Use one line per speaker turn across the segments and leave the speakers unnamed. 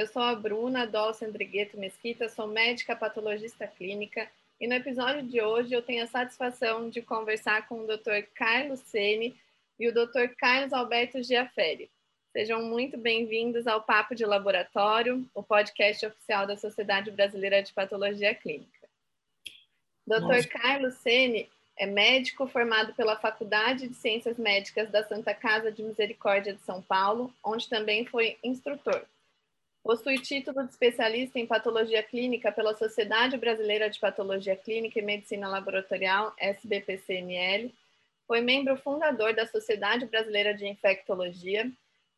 Eu sou a Bruna Dolce Andrigueto Mesquita, sou médica patologista clínica e no episódio de hoje eu tenho a satisfação de conversar com o Dr. Carlos Sene e o Dr. Carlos Alberto Giaferi. Sejam muito bem-vindos ao Papo de Laboratório, o podcast oficial da Sociedade Brasileira de Patologia Clínica. Dr. Nossa. Carlos Sene é médico formado pela Faculdade de Ciências Médicas da Santa Casa de Misericórdia de São Paulo, onde também foi instrutor. Possui título de especialista em patologia clínica pela Sociedade Brasileira de Patologia Clínica e Medicina Laboratorial, SBPCML. Foi membro fundador da Sociedade Brasileira de Infectologia.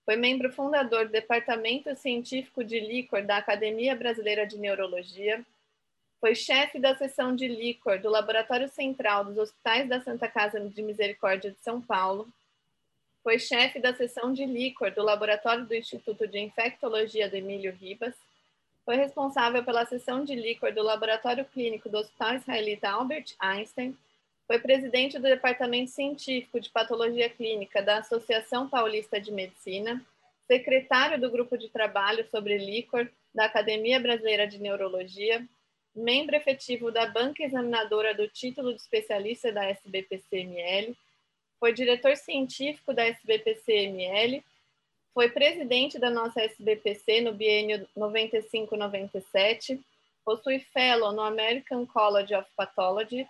Foi membro fundador do Departamento Científico de Líquor da Academia Brasileira de Neurologia. Foi chefe da seção de líquor do Laboratório Central dos Hospitais da Santa Casa de Misericórdia de São Paulo foi chefe da seção de líquor do laboratório do Instituto de Infectologia do Emílio Ribas. Foi responsável pela seção de líquor do laboratório clínico do Hospital Israelita Albert Einstein. Foi presidente do Departamento Científico de Patologia Clínica da Associação Paulista de Medicina, secretário do Grupo de Trabalho sobre Líquor da Academia Brasileira de Neurologia, membro efetivo da banca examinadora do título de especialista da SBPCML foi diretor científico da SBPC-ML, foi presidente da nossa SBPC no biênio 95-97, possui fellow no American College of Pathology,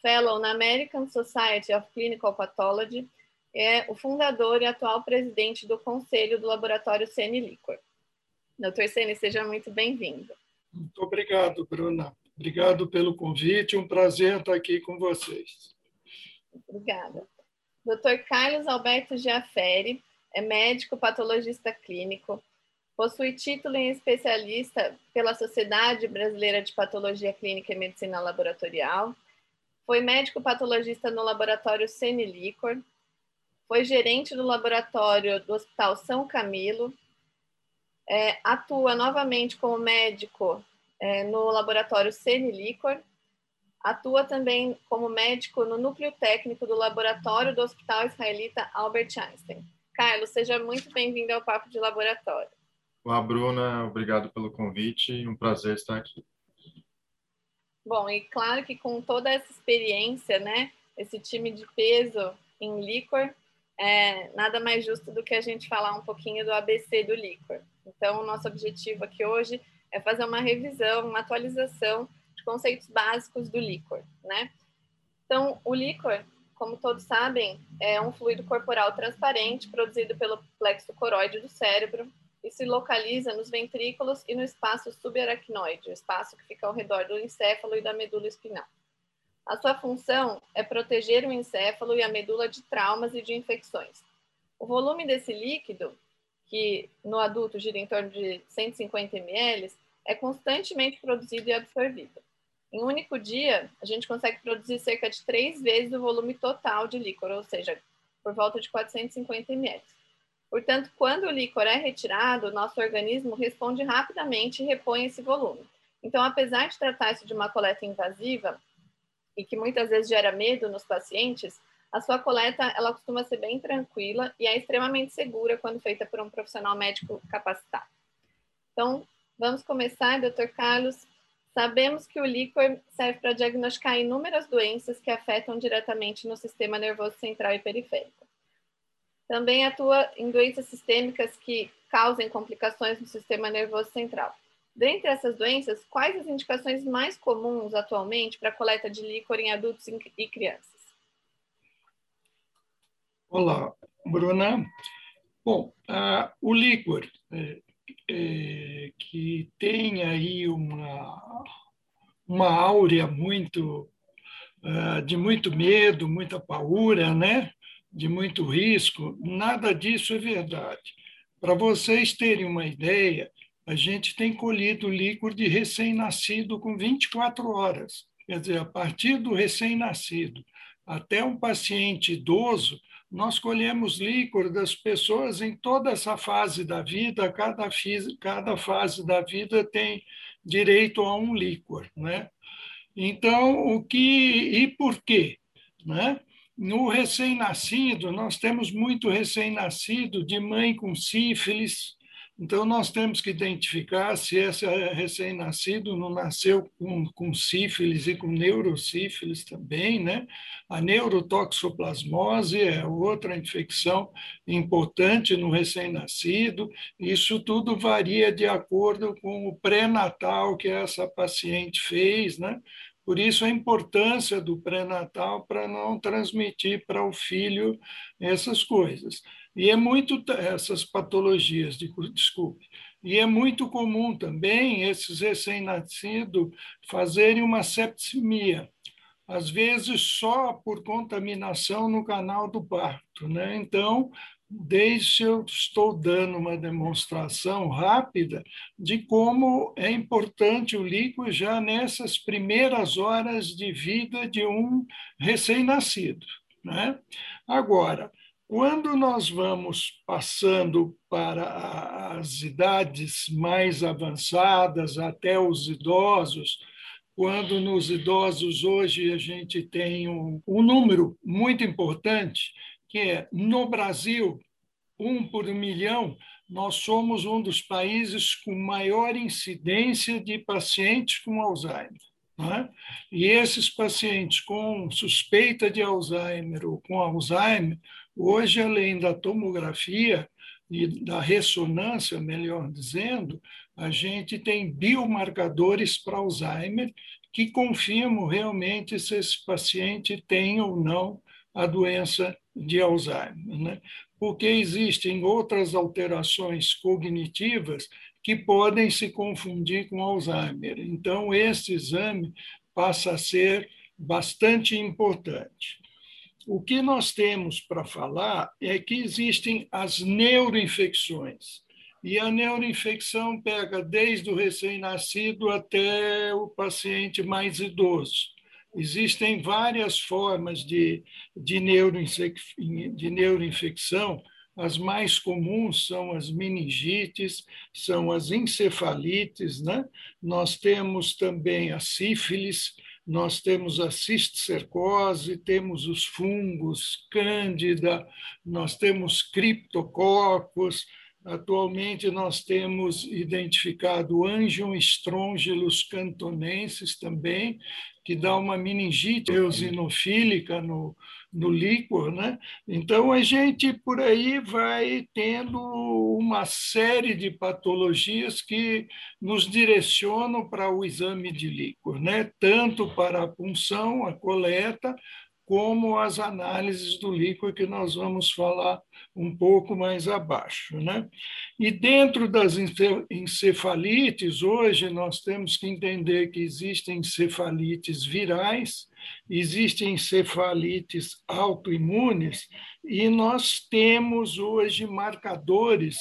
fellow na American Society of Clinical Pathology, é o fundador e atual presidente do Conselho do Laboratório Sene Liquor. Doutor Sene, seja muito bem-vindo.
Muito obrigado, Bruna. Obrigado pelo convite, um prazer estar aqui com vocês.
Obrigada. Dr. Carlos Alberto Giaferi é médico patologista clínico, possui título em especialista pela Sociedade Brasileira de Patologia Clínica e Medicina Laboratorial, foi médico patologista no laboratório Senilicor, foi gerente do laboratório do Hospital São Camilo, é, atua novamente como médico é, no laboratório Senilicor Atua também como médico no núcleo técnico do laboratório do Hospital Israelita Albert Einstein. Carlos, seja muito bem-vindo ao Papo de Laboratório.
Olá, Bruna. Obrigado pelo convite. Um prazer estar aqui.
Bom, e claro que com toda essa experiência, né, esse time de peso em líquor, é nada mais justo do que a gente falar um pouquinho do ABC do líquor. Então, o nosso objetivo aqui hoje é fazer uma revisão, uma atualização conceitos básicos do líquor, né? Então, o líquor, como todos sabem, é um fluido corporal transparente produzido pelo plexo coroide do cérebro e se localiza nos ventrículos e no espaço subaracnoide, o espaço que fica ao redor do encéfalo e da medula espinhal. A sua função é proteger o encéfalo e a medula de traumas e de infecções. O volume desse líquido, que no adulto gira em torno de 150 ml, é constantemente produzido e absorvido. Em um único dia, a gente consegue produzir cerca de três vezes o volume total de líquor, ou seja, por volta de 450 ml. Portanto, quando o líquor é retirado, o nosso organismo responde rapidamente e repõe esse volume. Então, apesar de tratar-se de uma coleta invasiva e que muitas vezes gera medo nos pacientes, a sua coleta ela costuma ser bem tranquila e é extremamente segura quando feita por um profissional médico capacitado. Então, vamos começar, Dr. Carlos. Sabemos que o líquor serve para diagnosticar inúmeras doenças que afetam diretamente no sistema nervoso central e periférico. Também atua em doenças sistêmicas que causem complicações no sistema nervoso central. Dentre essas doenças, quais as indicações mais comuns atualmente para coleta de líquor em adultos e crianças?
Olá, Bruna. Bom, uh, o líquor é, é, que tem aí uma, uma áurea muito uh, de muito medo, muita paura, né? de muito risco, nada disso é verdade. Para vocês terem uma ideia, a gente tem colhido líquor de recém-nascido com 24 horas. Quer dizer, a partir do recém-nascido até um paciente idoso, nós colhemos líquor das pessoas em toda essa fase da vida, cada, cada fase da vida tem direito a um líquor. Né? Então, o que e por quê? Né? No recém-nascido, nós temos muito recém-nascido de mãe com sífilis, então, nós temos que identificar se esse recém-nascido não nasceu com, com sífilis e com neurosífilis também, né? A neurotoxoplasmose é outra infecção importante no recém-nascido. Isso tudo varia de acordo com o pré-natal que essa paciente fez, né? Por isso a importância do pré-natal para não transmitir para o filho essas coisas. E é muito essas patologias, de, desculpe. E é muito comum também esses recém-nascidos fazerem uma septicemia, às vezes só por contaminação no canal do parto, né? Então, desde eu estou dando uma demonstração rápida de como é importante o líquido já nessas primeiras horas de vida de um recém-nascido, né? Agora, quando nós vamos passando para as idades mais avançadas, até os idosos, quando nos idosos hoje a gente tem um, um número muito importante, que é no Brasil, um por um milhão, nós somos um dos países com maior incidência de pacientes com Alzheimer. Né? E esses pacientes com suspeita de Alzheimer ou com Alzheimer, Hoje, além da tomografia e da ressonância, melhor dizendo, a gente tem biomarcadores para Alzheimer que confirmam realmente se esse paciente tem ou não a doença de Alzheimer. Né? Porque existem outras alterações cognitivas que podem se confundir com Alzheimer. Então, esse exame passa a ser bastante importante. O que nós temos para falar é que existem as neuroinfecções. E a neuroinfecção pega desde o recém-nascido até o paciente mais idoso. Existem várias formas de, de, de neuroinfecção. As mais comuns são as meningites, são as encefalites, né? Nós temos também a sífilis, nós temos a cisticercose, temos os fungos, cândida, nós temos criptococos, Atualmente, nós temos identificado Angium strongylos cantonensis também, que dá uma meningite eosinofílica no, no líquor, né? Então a gente por aí vai tendo uma série de patologias que nos direcionam para o exame de líquor, né? Tanto para a punção, a coleta, como as análises do líquido que nós vamos falar um pouco mais abaixo. Né? E dentro das encefalites, hoje nós temos que entender que existem encefalites virais, existem encefalites autoimunes, e nós temos hoje marcadores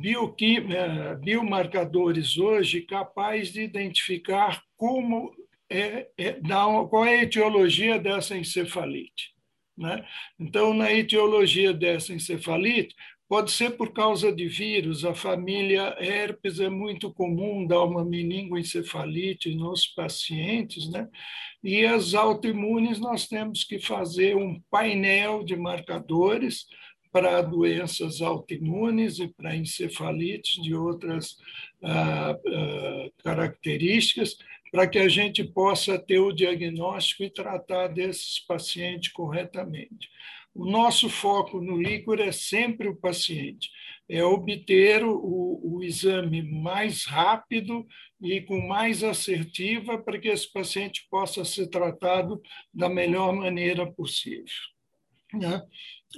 eh, biomarcadores hoje capazes de identificar como é, é, uma, qual é a etiologia dessa encefalite. Né? Então, na etiologia dessa encefalite, pode ser por causa de vírus, a família herpes é muito comum dar uma meningoencefalite nos pacientes, né? e as autoimunes nós temos que fazer um painel de marcadores para doenças autoimunes e para encefalites de outras ah, ah, características, para que a gente possa ter o diagnóstico e tratar desses pacientes corretamente. O nosso foco no líquor é sempre o paciente, é obter o, o exame mais rápido e com mais assertiva para que esse paciente possa ser tratado da melhor maneira possível. Né?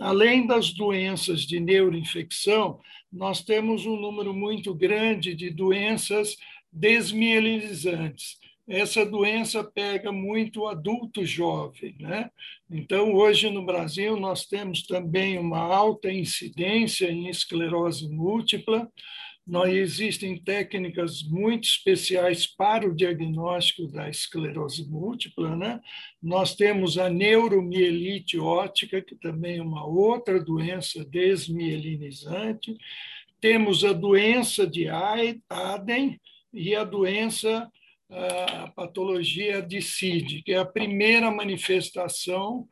Além das doenças de neuroinfecção, nós temos um número muito grande de doenças desmielinizantes. essa doença pega muito adulto jovem. Né? Então, hoje no Brasil, nós temos também uma alta incidência em esclerose múltipla. Nós existem técnicas muito especiais para o diagnóstico da esclerose múltipla. Né? Nós temos a neuromielite ótica, que também é uma outra doença desmielinizante. Temos a doença de Aden e a doença a patologia de CID, que é a primeira manifestação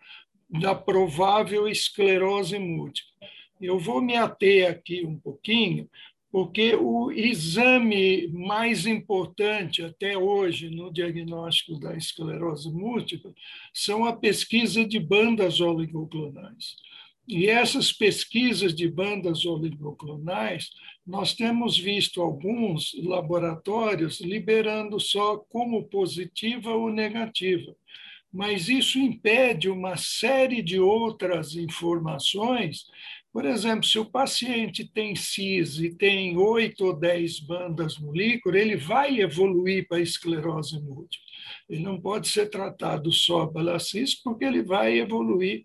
da provável esclerose múltipla. Eu vou me ater aqui um pouquinho, porque o exame mais importante até hoje no diagnóstico da esclerose múltipla são a pesquisa de bandas oligoclonais. E essas pesquisas de bandas oligoclonais, nós temos visto alguns laboratórios liberando só como positiva ou negativa. Mas isso impede uma série de outras informações. Por exemplo, se o paciente tem CIS e tem oito ou dez bandas no líquor, ele vai evoluir para esclerose múltipla. Ele não pode ser tratado só pela CIS, porque ele vai evoluir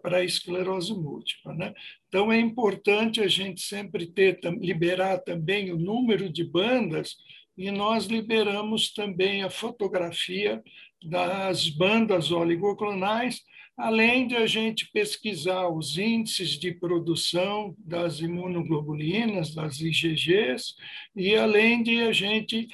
para esclerose múltipla. Né? Então, é importante a gente sempre ter, liberar também o número de bandas, e nós liberamos também a fotografia das bandas oligoclonais, além de a gente pesquisar os índices de produção das imunoglobulinas, das IgGs, e além de a gente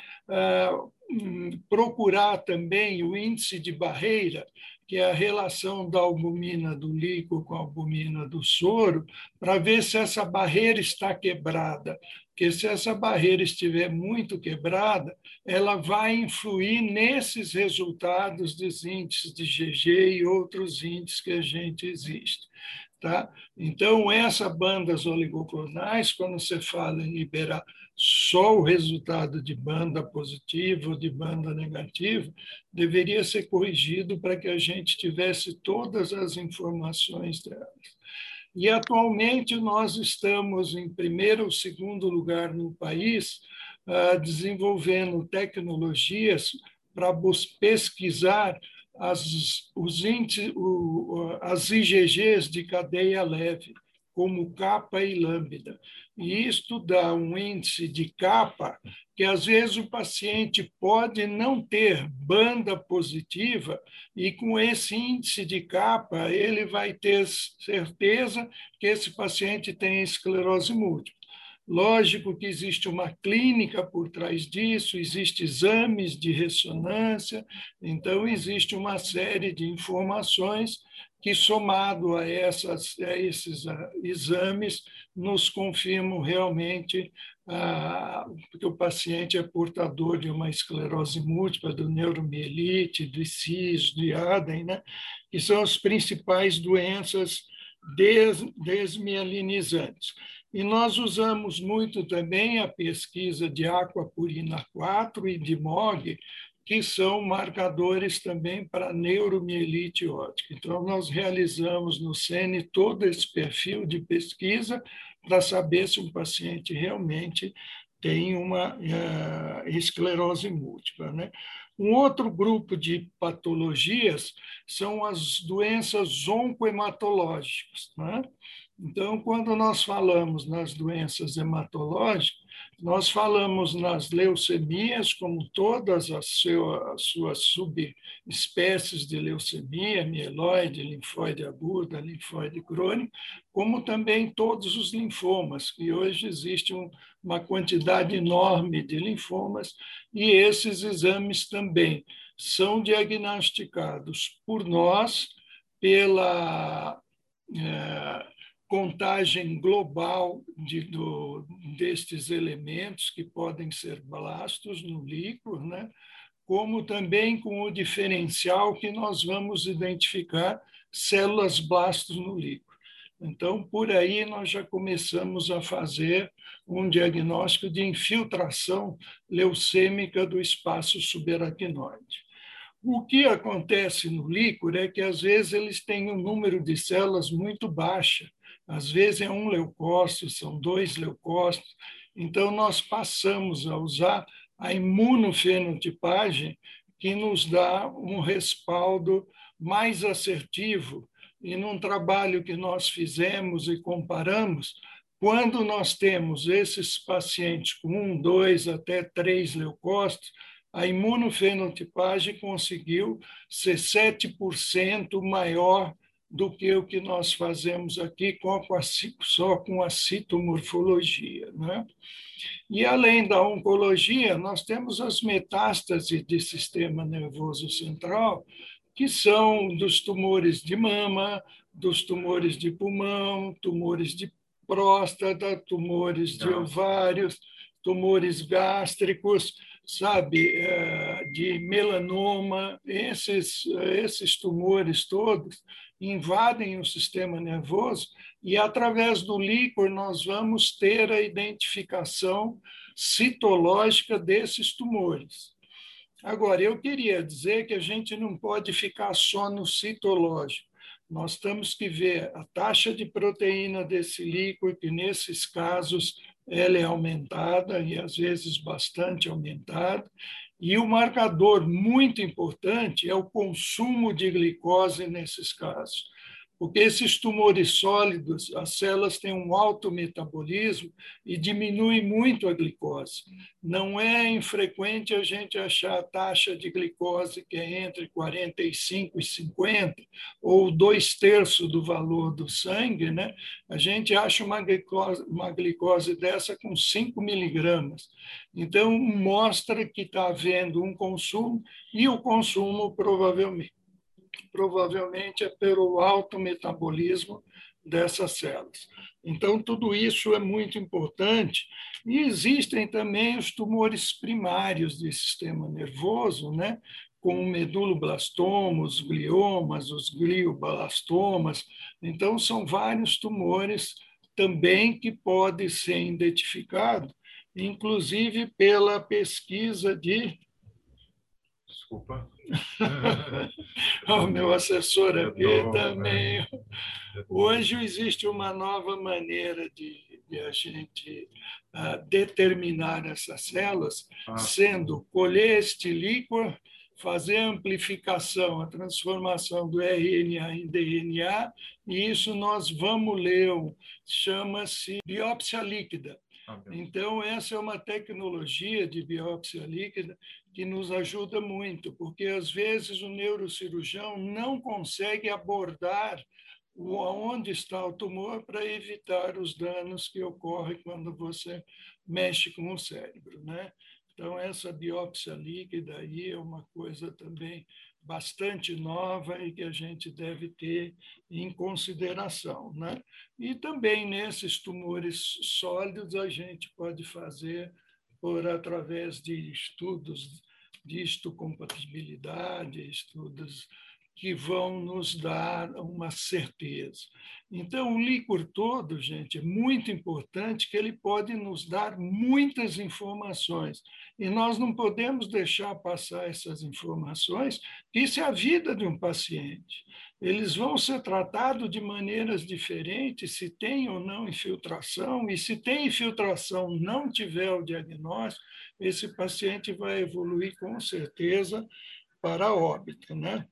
hum, procurar também o índice de barreira, que é a relação da albumina do líquido com a albumina do soro, para ver se essa barreira está quebrada. Porque se essa barreira estiver muito quebrada, ela vai influir nesses resultados dos índices de GG e outros índices que a gente existe. Tá? Então, essa bandas oligoclonais, quando você fala em liberar só o resultado de banda positiva ou de banda negativa deveria ser corrigido para que a gente tivesse todas as informações delas. E atualmente nós estamos em primeiro ou segundo lugar no país uh, desenvolvendo tecnologias para pesquisar as, os índices, o, as IgGs de cadeia leve, como capa e lambda e isto dá um índice de capa que às vezes o paciente pode não ter banda positiva e com esse índice de capa ele vai ter certeza que esse paciente tem esclerose múltipla. Lógico que existe uma clínica por trás disso, existem exames de ressonância, então existe uma série de informações que, somado a, essas, a esses exames, nos confirmam realmente ah, que o paciente é portador de uma esclerose múltipla, do neuromielite, do CIS, do ADEN, né? que são as principais doenças des, desmielinizantes. E nós usamos muito também a pesquisa de aquapurina 4 e de MOG, que são marcadores também para neuromielite ótica. Então, nós realizamos no SENE todo esse perfil de pesquisa para saber se um paciente realmente tem uma uh, esclerose múltipla. Né? Um outro grupo de patologias são as doenças oncohematológicas. Né? Então, quando nós falamos nas doenças hematológicas, nós falamos nas leucemias, como todas as, suas subespécies de leucemia, mieloide, linfóide aguda, linfóide crônico, como também todos os linfomas, que hoje existe um, uma quantidade enorme de linfomas, e esses exames também são diagnosticados por nós pela. É, contagem global de, do, destes elementos que podem ser blastos no líquor, né? como também com o diferencial que nós vamos identificar células blastos no líquor. Então, por aí nós já começamos a fazer um diagnóstico de infiltração leucêmica do espaço subaracnoide. O que acontece no líquor é que, às vezes, eles têm um número de células muito baixo, às vezes é um leucócito, são dois leucócitos. Então, nós passamos a usar a imunofenotipagem, que nos dá um respaldo mais assertivo. E num trabalho que nós fizemos e comparamos, quando nós temos esses pacientes com um, dois, até três leucócitos, a imunofenotipagem conseguiu ser 7% maior do que o que nós fazemos aqui com a, só com a citomorfologia. Né? E, além da oncologia, nós temos as metástases de sistema nervoso central, que são dos tumores de mama, dos tumores de pulmão, tumores de próstata, tumores de ovários, tumores gástricos, sabe, é, de melanoma, esses, esses tumores todos invadem o sistema nervoso e, através do líquor, nós vamos ter a identificação citológica desses tumores. Agora, eu queria dizer que a gente não pode ficar só no citológico. Nós temos que ver a taxa de proteína desse líquor, que nesses casos ela é aumentada e às vezes bastante aumentada. E o marcador muito importante é o consumo de glicose nesses casos porque esses tumores sólidos, as células têm um alto metabolismo e diminui muito a glicose. Não é infrequente a gente achar a taxa de glicose que é entre 45 e 50, ou dois terços do valor do sangue, né? a gente acha uma glicose, uma glicose dessa com 5 miligramas. Então, mostra que está havendo um consumo, e o consumo provavelmente provavelmente é pelo alto metabolismo dessas células. Então, tudo isso é muito importante. E existem também os tumores primários do sistema nervoso, né? como o meduloblastoma, os gliomas, os glioblastomas. Então, são vários tumores também que podem ser identificados, inclusive pela pesquisa de.
Desculpa.
o meu assessor aqui também. Hoje existe uma nova maneira de, de a gente uh, determinar essas células, ah. sendo colher este líquor, fazer a amplificação, a transformação do RNA em DNA, e isso nós vamos ler, chama-se biópsia líquida. Ah, então, essa é uma tecnologia de biópsia líquida que nos ajuda muito, porque às vezes o neurocirurgião não consegue abordar onde está o tumor para evitar os danos que ocorrem quando você mexe com o cérebro, né? Então essa biópsia líquida aí é uma coisa também bastante nova e que a gente deve ter em consideração, né? E também nesses tumores sólidos a gente pode fazer por através de estudos histocompatibilidade, estudos que vão nos dar uma certeza. Então, o líquor todo, gente, é muito importante que ele pode nos dar muitas informações. E nós não podemos deixar passar essas informações, isso é a vida de um paciente eles vão ser tratados de maneiras diferentes se tem ou não infiltração, e se tem infiltração, não tiver o diagnóstico, esse paciente vai evoluir com certeza para óbito, né?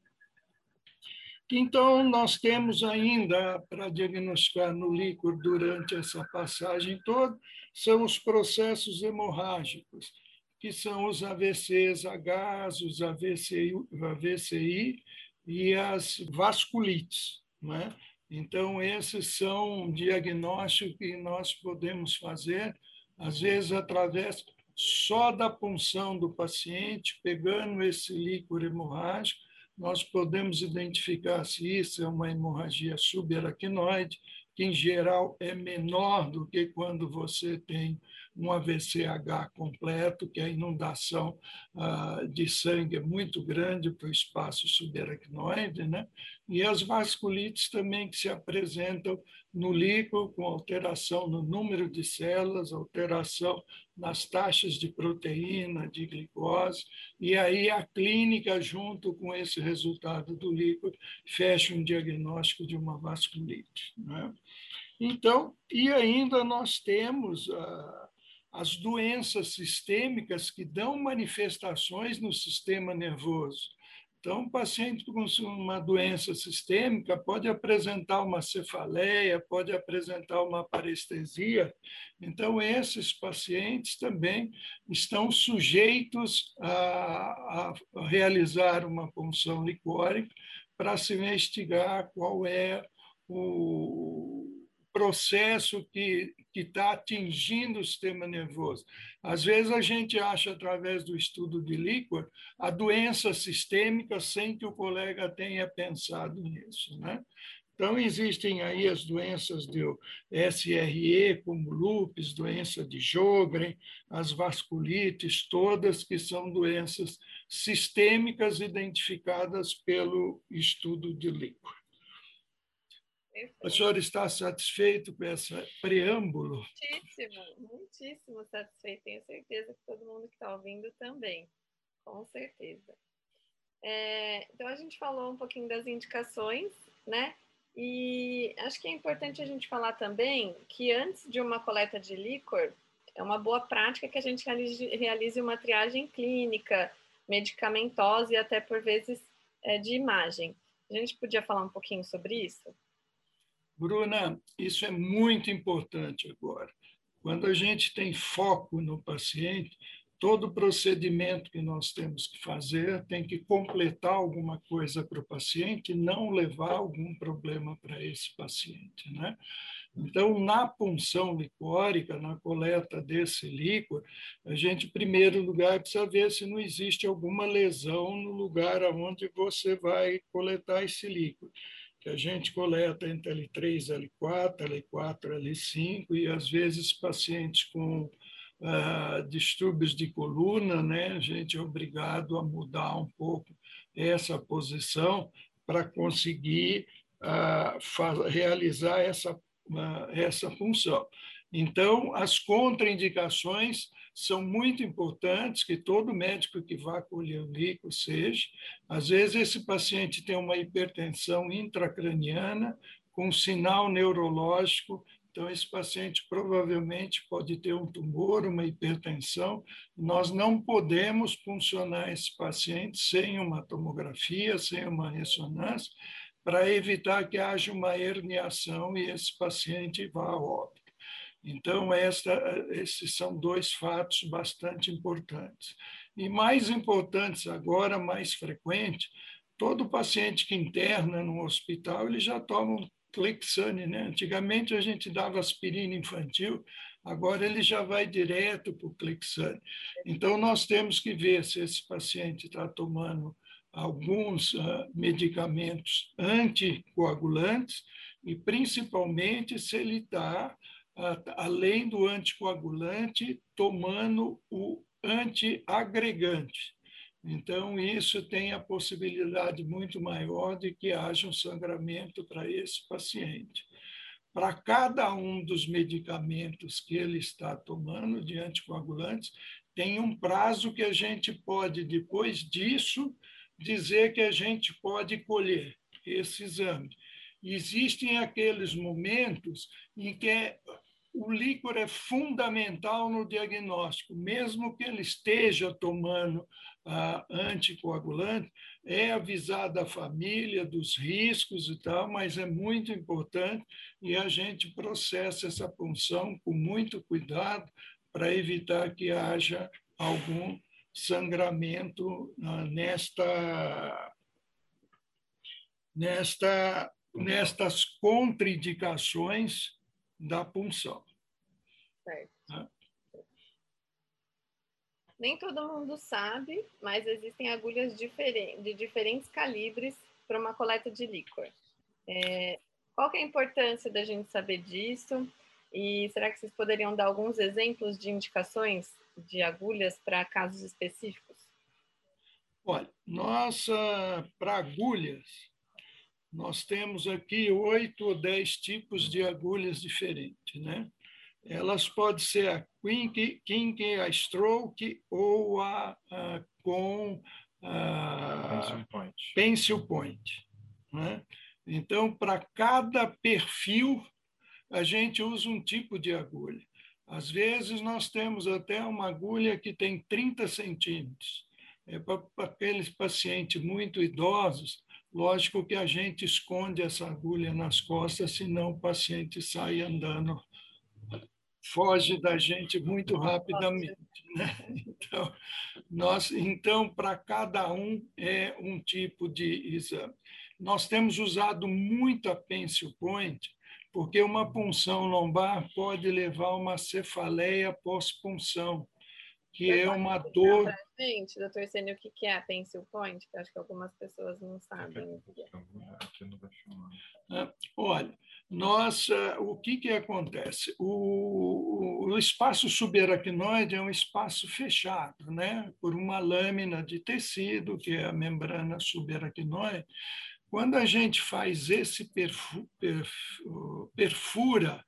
Então, nós temos ainda para diagnosticar no líquido durante essa passagem toda, são os processos hemorrágicos, que são os AVCs, H, os AVCI, AVCI e as vasculites. Né? Então, esses são diagnósticos que nós podemos fazer, às vezes, através só da punção do paciente, pegando esse líquido hemorrágico, nós podemos identificar se isso é uma hemorragia subaracnoide, que em geral é menor do que quando você tem um AVCH completo, que a inundação ah, de sangue é muito grande para o espaço subaracnoide, né? e as vasculites também que se apresentam no líquido, com alteração no número de células, alteração nas taxas de proteína, de glicose, e aí a clínica, junto com esse resultado do líquido, fecha um diagnóstico de uma vasculite. Né? Então, e ainda nós temos. Ah, as doenças sistêmicas que dão manifestações no sistema nervoso. Então, um paciente com uma doença sistêmica pode apresentar uma cefaleia, pode apresentar uma parestesia. Então, esses pacientes também estão sujeitos a, a realizar uma punção licórica para se investigar qual é o, processo que está atingindo o sistema nervoso. Às vezes a gente acha, através do estudo de líquor, a doença sistêmica sem que o colega tenha pensado nisso. Né? Então, existem aí as doenças do SRE, como lúpus, doença de Jogren, as vasculites, todas que são doenças sistêmicas identificadas pelo estudo de líquor. O senhor está satisfeito com esse preâmbulo?
Muitíssimo, muitíssimo satisfeito. Tenho certeza que todo mundo que está ouvindo também, com certeza. É, então, a gente falou um pouquinho das indicações, né? E acho que é importante a gente falar também que antes de uma coleta de líquor, é uma boa prática que a gente realize uma triagem clínica, medicamentosa e até por vezes é, de imagem. A gente podia falar um pouquinho sobre isso?
Bruna, isso é muito importante agora. Quando a gente tem foco no paciente, todo procedimento que nós temos que fazer tem que completar alguma coisa para o paciente não levar algum problema para esse paciente. Né? Então, na punção licórica, na coleta desse líquor, a gente, em primeiro lugar, precisa ver se não existe alguma lesão no lugar onde você vai coletar esse líquor que a gente coleta entre L3, L4, L4, L5, e às vezes pacientes com uh, distúrbios de coluna, né, a gente é obrigado a mudar um pouco essa posição para conseguir uh, realizar essa, uh, essa função. Então, as contraindicações são muito importantes que todo médico que vá colher o líquido seja. Às vezes, esse paciente tem uma hipertensão intracraniana com sinal neurológico, então esse paciente provavelmente pode ter um tumor, uma hipertensão. Nós não podemos funcionar esse paciente sem uma tomografia, sem uma ressonância, para evitar que haja uma herniação e esse paciente vá a óbito. Então, esta, esses são dois fatos bastante importantes. E mais importantes agora, mais frequente, todo paciente que interna no hospital, ele já toma um Clexane, né? Antigamente a gente dava aspirina infantil, agora ele já vai direto para o Clexane. Então, nós temos que ver se esse paciente está tomando alguns uh, medicamentos anticoagulantes e, principalmente, se ele está além do anticoagulante, tomando o antiagregante. Então, isso tem a possibilidade muito maior de que haja um sangramento para esse paciente. Para cada um dos medicamentos que ele está tomando de anticoagulantes, tem um prazo que a gente pode, depois disso, dizer que a gente pode colher esse exame. Existem aqueles momentos em que o líquor é fundamental no diagnóstico, mesmo que ele esteja tomando ah, anticoagulante, é avisada a família dos riscos e tal, mas é muito importante e a gente processa essa punção com muito cuidado para evitar que haja algum sangramento ah, nesta nesta nestas contraindicações da punção.
Certo. Né? Nem todo mundo sabe, mas existem agulhas de diferentes calibres para uma coleta de líquor. É, qual é a importância da gente saber disso? E será que vocês poderiam dar alguns exemplos de indicações de agulhas para casos específicos?
Olha, nossa, para agulhas, nós temos aqui oito ou dez tipos de agulhas diferentes, né? Elas podem ser a Kink, Kink a Stroke ou a, a com a Pencil Point. Pencil point né? Então, para cada perfil, a gente usa um tipo de agulha. Às vezes, nós temos até uma agulha que tem 30 centímetros. É para aqueles pacientes muito idosos, lógico que a gente esconde essa agulha nas costas, senão o paciente sai andando foge da gente muito rapidamente. Né? Então, nós, então para cada um é um tipo de exame. Nós temos usado muito a pencil point, porque uma punção lombar pode levar a uma cefaleia pós-punção, que é uma dor.
Gente, doutor Sênio, o que é a pencil point? Que acho que algumas pessoas não sabem o que é.
Ah, olha, nós, eh, o que, que acontece? O, o, espaço subaracnoide é um espaço fechado, né? por uma lâmina de tecido, que é a membrana subaracnoide. Quando a gente faz esse perfu, perfura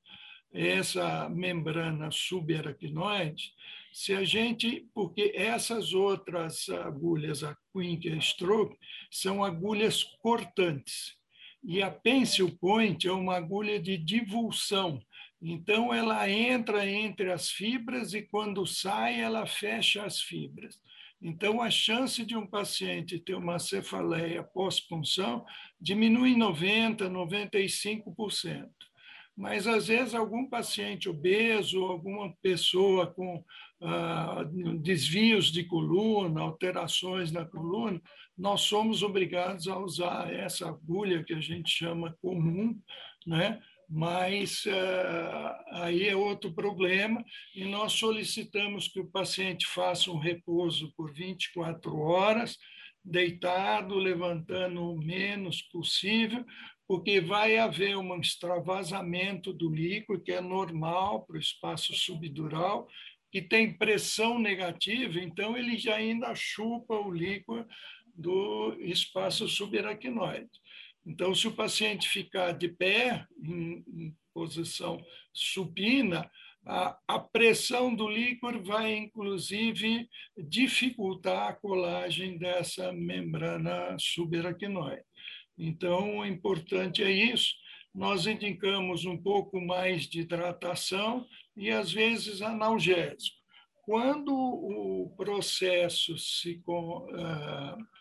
essa membrana subaracnoide, se a gente, porque essas outras agulhas, a Quink e a Stroke, são agulhas cortantes. E a pencil point é uma agulha de divulsão. Então, ela entra entre as fibras e, quando sai, ela fecha as fibras. Então, a chance de um paciente ter uma cefaleia pós-punção diminui em 90%, 95%. Mas, às vezes, algum paciente obeso, alguma pessoa com desvios de coluna, alterações na coluna, nós somos obrigados a usar essa agulha que a gente chama comum, né? mas uh, aí é outro problema e nós solicitamos que o paciente faça um repouso por 24 horas, deitado, levantando o menos possível, porque vai haver um extravasamento do líquido, que é normal para o espaço subdural, que tem pressão negativa, então ele já ainda chupa o líquido do espaço subaracnoide. Então, se o paciente ficar de pé, em, em posição supina, a, a, pressão do líquor vai, inclusive, dificultar a colagem dessa membrana subaracnoide. Então, o importante é isso. Nós indicamos um pouco mais de hidratação e, às vezes, analgésico. Quando o processo se. Uh,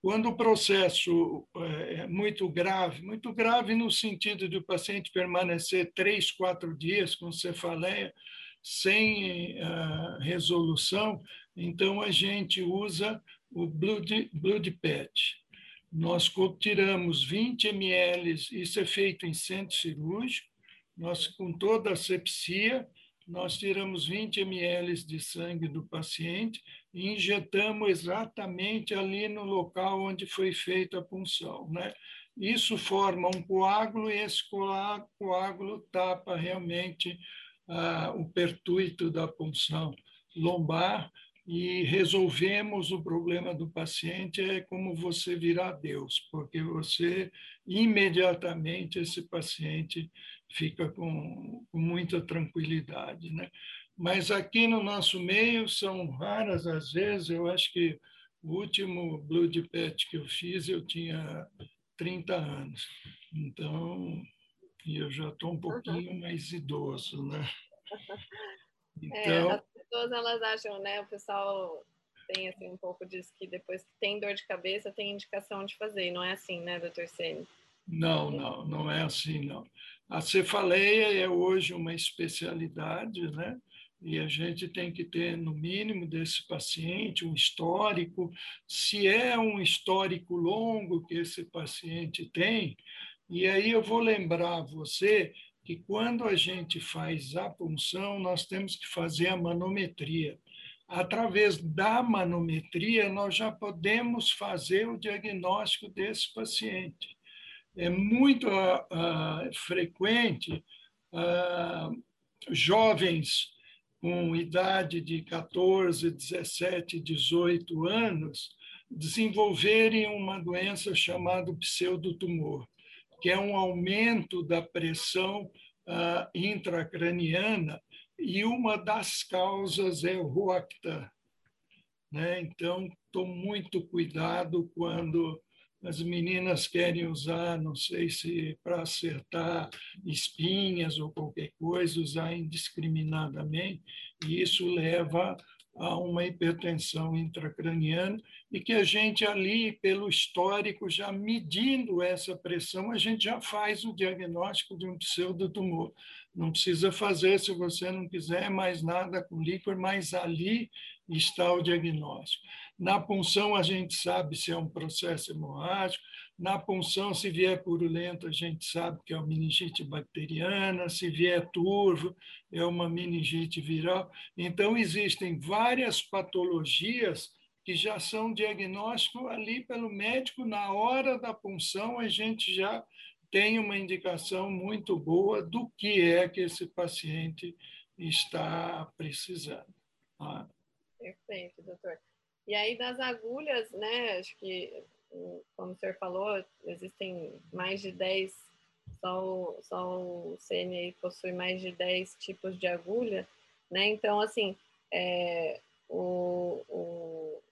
quando o processo é, é muito grave, muito grave no sentido de o paciente permanecer três, quatro dias com cefaleia sem uh, resolução, então a gente usa o blood, blood PET. Nós tiramos 20 ml, isso é feito em centro cirúrgico, nós com toda a sepsia, nós tiramos 20 ml de sangue do paciente e injetamos exatamente ali no local onde foi feita a punção. Né? Isso forma um coágulo e esse coágulo tapa realmente ah, o pertuito da punção lombar e resolvemos o problema do paciente é como você virar Deus, porque você imediatamente esse paciente fica com, com muita tranquilidade, né? Mas aqui no nosso meio são raras as vezes, eu acho que o último Blood Pet que eu fiz eu tinha 30 anos. Então, eu já estou um pouquinho mais idoso, né?
Então, é, as pessoas elas acham, né? O pessoal tem assim um pouco disso que depois que tem dor de cabeça tem indicação de fazer. Não é assim, né, doutor Ceni?
Não, não, não é assim, não. A cefaleia é hoje uma especialidade, né? E a gente tem que ter, no mínimo, desse paciente um histórico. Se é um histórico longo que esse paciente tem, e aí eu vou lembrar você que quando a gente faz a punção, nós temos que fazer a manometria. Através da manometria, nós já podemos fazer o diagnóstico desse paciente é muito uh, frequente uh, jovens com idade de 14, 17, 18 anos desenvolverem uma doença chamada pseudotumor, que é um aumento da pressão uh, intracraniana e uma das causas é o ROACTA. Né? Então, estou muito cuidado quando as meninas querem usar, não sei se para acertar espinhas ou qualquer coisa, usar indiscriminadamente, e isso leva a uma hipertensão intracraniana e que a gente ali, pelo histórico, já medindo essa pressão, a gente já faz o diagnóstico de um pseudotumor. Não precisa fazer se você não quiser mais nada com líquor, mas ali está o diagnóstico. Na punção, a gente sabe se é um processo hemorrágico. Na punção, se vier purulento, a gente sabe que é uma meningite bacteriana. Se vier turvo, é uma meningite viral. Então, existem várias patologias que já são diagnóstico ali pelo médico. Na hora da punção, a gente já tem uma indicação muito boa do que é que esse paciente está precisando.
Ah. Perfeito, doutor. E aí das agulhas, né, acho que, como o senhor falou, existem mais de 10, só o, só o CNI possui mais de 10 tipos de agulha, né, então, assim, é, o, o,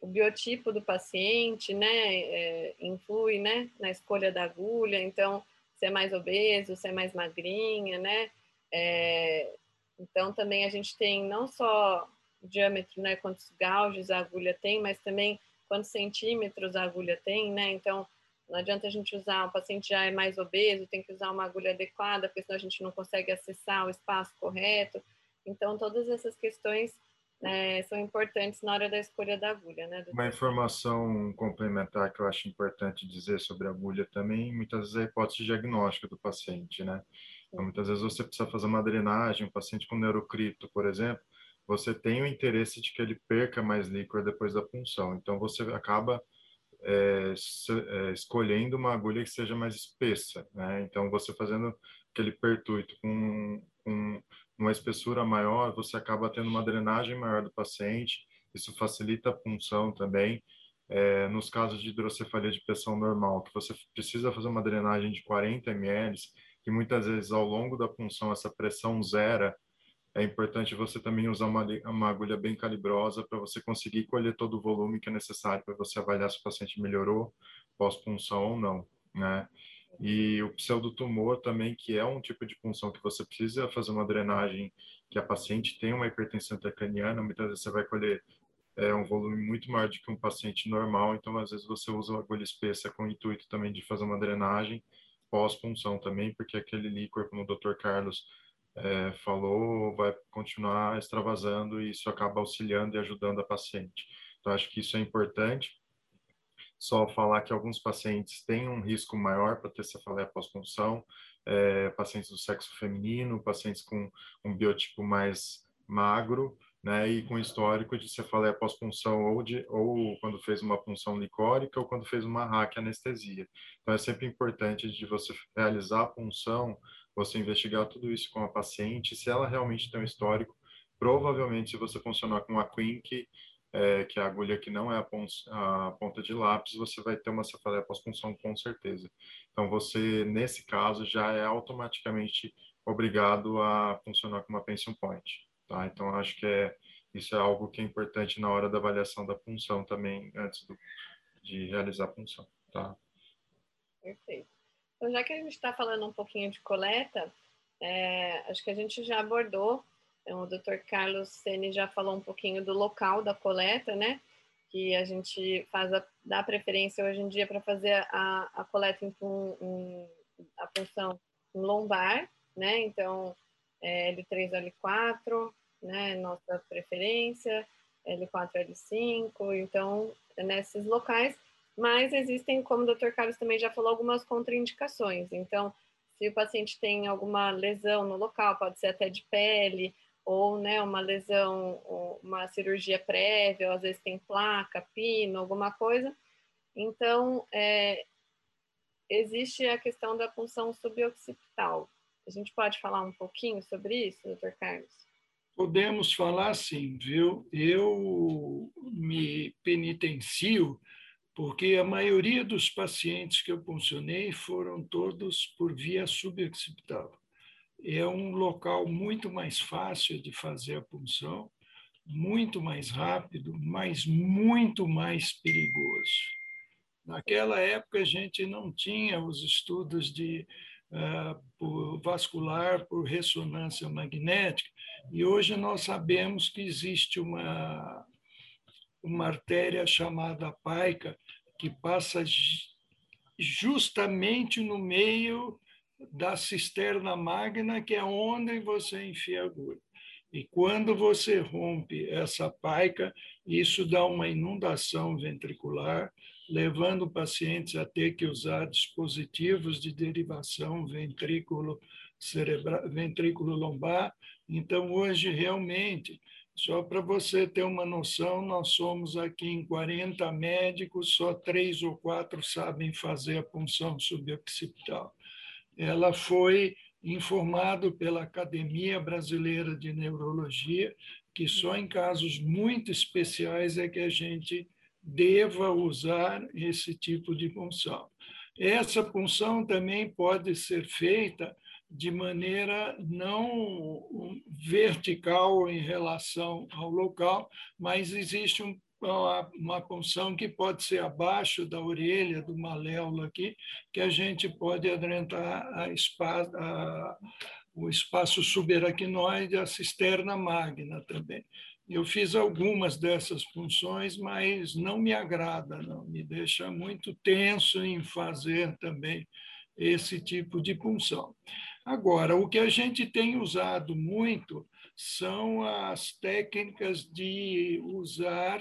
o, biotipo do paciente, né, é, influi, né, na escolha da agulha, então, se é mais obeso, se é mais magrinha, né, é, então também a gente tem não só diâmetro, né, quantos gauges a agulha tem, mas também quantos centímetros a agulha tem, né? Então, não adianta a gente usar, o paciente já é mais obeso, tem que usar uma agulha adequada, porque senão a gente não consegue acessar o espaço correto. Então, todas essas questões né, são importantes na hora da escolha da agulha, né?
Uma informação complementar que eu acho importante dizer sobre a agulha também, muitas vezes é a hipótese diagnóstica do paciente, né? Então, muitas vezes você precisa fazer uma drenagem, um paciente com neurocrito, por exemplo, você tem o interesse de que ele perca mais líquor depois da punção. Então, você acaba é, é, escolhendo uma agulha que seja mais espessa. Né? Então, você fazendo aquele pertuito com, com uma espessura maior, você acaba tendo uma drenagem maior do paciente. Isso facilita a punção também. É, nos casos de hidrocefalia de pressão normal, que você precisa fazer uma drenagem de 40 ml, que muitas vezes ao longo da punção essa pressão zera é importante você também usar uma, uma agulha bem calibrosa para você conseguir colher todo o volume que é necessário para você avaliar se o paciente melhorou pós-punção ou não, né? E o pseudotumor também, que é um tipo de punção que você precisa fazer uma drenagem, que a paciente tem uma hipertensão intracraniana, muitas vezes você vai colher é, um volume muito maior do que um paciente normal, então às vezes você usa uma agulha espessa com o intuito também de fazer uma drenagem pós-punção também, porque aquele líquor, como o Dr. Carlos é, falou vai continuar extravasando e isso acaba auxiliando e ajudando a paciente. Então, acho que isso é importante. Só falar que alguns pacientes têm um risco maior para ter cefaleia pós-punção, é, pacientes do sexo feminino, pacientes com um biotipo mais magro, né, e com histórico de cefaleia pós-punção ou, de, ou quando fez uma punção licórica ou quando fez uma raque anestesia. Então, é sempre importante de você realizar a punção você investigar tudo isso com a paciente, se ela realmente tem um histórico, provavelmente se você funcionar com a Quink, é, que é a agulha que não é a, ponta, a ponta de lápis, você vai ter uma cefaleia pós-punção com certeza. Então, você, nesse caso, já é automaticamente obrigado a funcionar com uma pension point, tá? Então, acho que é, isso é algo que é importante na hora da avaliação da punção também, antes do, de realizar a punção, tá?
Perfeito. Então, já que a gente está falando um pouquinho de coleta, é, acho que a gente já abordou, então, o Dr. Carlos Sene já falou um pouquinho do local da coleta, né? Que a gente faz a, dá preferência hoje em dia para fazer a, a coleta em, em, a função lombar, né? Então, é, L3, L4, né? Nossa preferência, L4, L5. Então, nesses locais mas existem, como o Dr. Carlos também já falou, algumas contraindicações. Então, se o paciente tem alguma lesão no local, pode ser até de pele, ou né, uma lesão, uma cirurgia prévia, ou às vezes tem placa, pino, alguma coisa. Então, é, existe a questão da punção suboccipital. A gente pode falar um pouquinho sobre isso, doutor Carlos?
Podemos falar sim, viu? Eu me penitencio porque a maioria dos pacientes que eu puncionei foram todos por via suboccipital. É um local muito mais fácil de fazer a punção, muito mais rápido, mas muito mais perigoso. Naquela época, a gente não tinha os estudos de uh, vascular por ressonância magnética, e hoje nós sabemos que existe uma, uma artéria chamada paica, que passa justamente no meio da cisterna magna, que é onde você enfia a agulha. E quando você rompe essa paica, isso dá uma inundação ventricular, levando pacientes a ter que usar dispositivos de derivação ventrículo ventrículo lombar. Então, hoje, realmente, só para você ter uma noção, nós somos aqui em 40 médicos, só três ou quatro sabem fazer a punção suboccipital. Ela foi informado pela Academia Brasileira de Neurologia que só em casos muito especiais é que a gente deva usar esse tipo de punção. Essa punção também pode ser feita de maneira não vertical em relação ao local, mas existe um, uma, uma punção que pode ser abaixo da orelha, do maléolo aqui, que a gente pode adentrar a a, o espaço subaracnoide, a cisterna magna também. Eu fiz algumas dessas funções, mas não me agrada, não me deixa muito tenso em fazer também esse tipo de punção. Agora, o que a gente tem usado muito são as técnicas de usar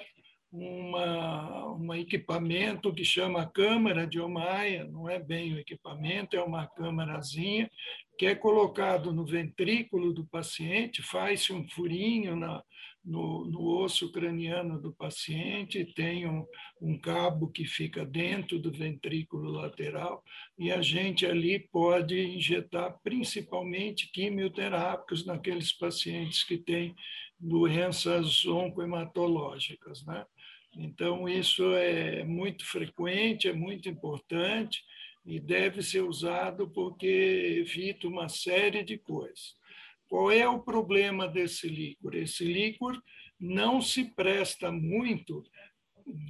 uma, um equipamento que chama câmara de Omaia, não é bem o equipamento, é uma câmarazinha, que é colocado no ventrículo do paciente, faz-se um furinho na, no, no, osso craniano do paciente, tem um, um, cabo que fica dentro do ventrículo lateral, e a gente ali pode injetar principalmente quimioterápicos naqueles pacientes que têm doenças oncohematológicas. Né? Então, isso é muito frequente, é muito importante e deve ser usado porque evita uma série de coisas. Qual é o problema desse líquor? Esse líquor não se presta muito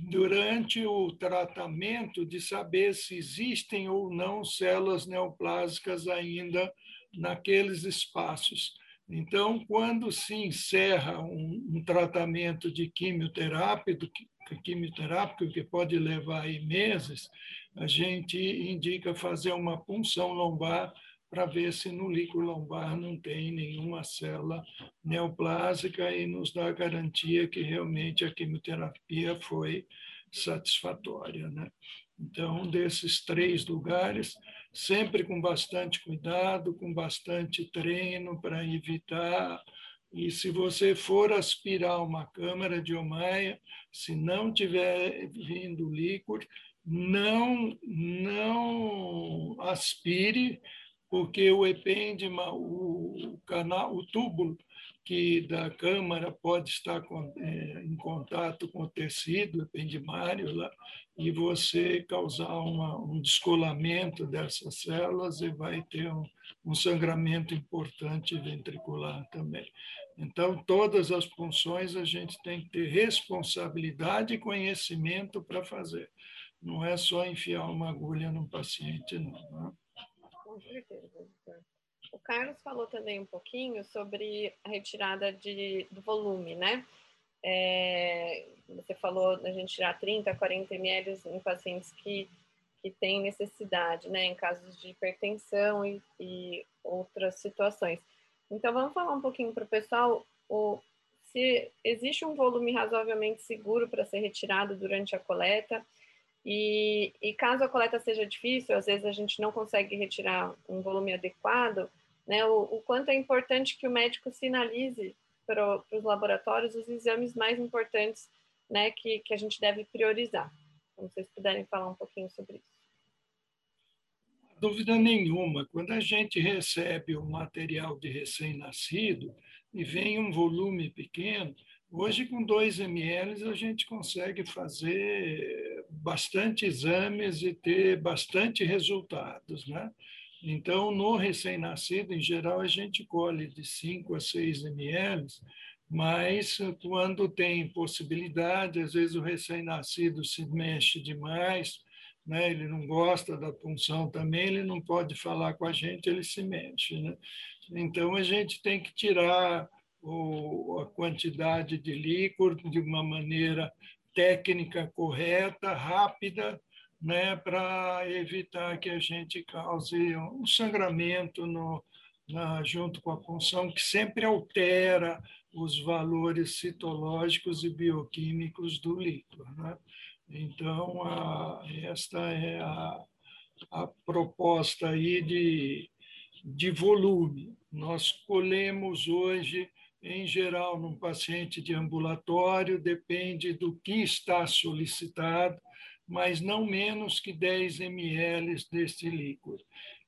durante o tratamento de saber se existem ou não células neoplásicas ainda naqueles espaços. Então, quando se encerra um, um tratamento de quimioterapia, quimioterápico, que pode levar aí meses, a gente indica fazer uma punção lombar para ver se no líquido lombar não tem nenhuma célula neoplásica e nos dá a garantia que realmente a quimioterapia foi satisfatória. Né? Então, desses três lugares, sempre com bastante cuidado, com bastante treino para evitar. E se você for aspirar uma câmara de Omaia, se não tiver vindo líquido, não, não aspire porque o epêndima, o canal, o túbulo que da câmara pode estar com, é, em contato com o tecido ependimário lá, e você causar uma, um descolamento dessas células e vai ter um, um sangramento importante ventricular também. Então, todas as funções a gente tem que ter responsabilidade e conhecimento para fazer. Não é só enfiar uma agulha no paciente, não. Né?
Com certeza. O Carlos falou também um pouquinho sobre a retirada de, do volume, né? É, você falou da gente tirar 30, 40 ml em pacientes que, que têm necessidade, né? Em casos de hipertensão e, e outras situações. Então, vamos falar um pouquinho para o pessoal o, se existe um volume razoavelmente seguro para ser retirado durante a coleta e, e, caso a coleta seja difícil, às vezes a gente não consegue retirar um volume adequado, né, o, o quanto é importante que o médico sinalize para, os laboratórios os exames mais importantes né, que, que a gente deve priorizar. Então, se vocês puderem falar um pouquinho sobre isso.
Dúvida nenhuma. Quando a gente recebe o material de recém-nascido e vem um volume pequeno, Hoje, com 2 ml, a gente consegue fazer bastante exames e ter bastante resultados, né? Então, no recém-nascido, em geral, a gente colhe de 5 a 6 ml, mas quando tem possibilidade, às vezes o recém-nascido se mexe demais, né? ele não gosta da punção também, ele não pode falar com a gente, ele se mexe. Né? Então, a gente tem que tirar o, a quantidade de líquor de uma maneira técnica correta, rápida, né, para evitar que a gente cause um sangramento no, na, junto com a punção, que sempre altera os valores citológicos e bioquímicos do líquido. Né? Então, a, esta é a, a proposta aí de, de volume. Nós colhemos hoje, em geral, num paciente de ambulatório, depende do que está solicitado, mas não menos que 10 ml deste líquido.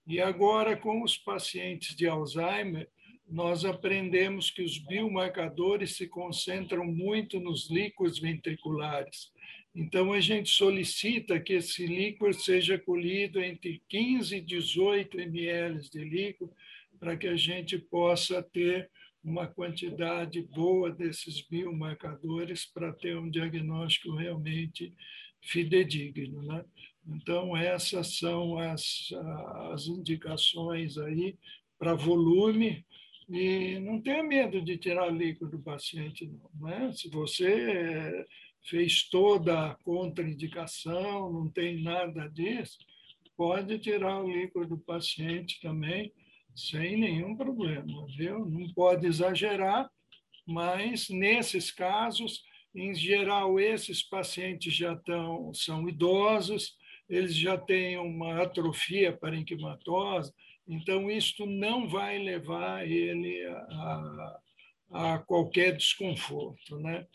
E agora, com os pacientes de Alzheimer, nós aprendemos que os biomarcadores se concentram muito nos líquidos ventriculares. Então, a gente solicita que esse líquido seja colhido entre 15 e 18 ml de líquido, para que a gente possa ter uma quantidade boa desses biomarcadores para ter um diagnóstico realmente fidedigno. Né? Então, essas são as, as indicações aí para volume, e não tenha medo de tirar líquido do paciente, não. Né? Se você fez toda a contraindicação, não tem nada disso, pode tirar o líquido do paciente também, sem nenhum problema, viu? Não pode exagerar, mas nesses casos, em geral, esses pacientes já estão, são idosos, eles já têm uma atrofia parenquimatosa, então isto não vai levar ele a, a qualquer desconforto, né?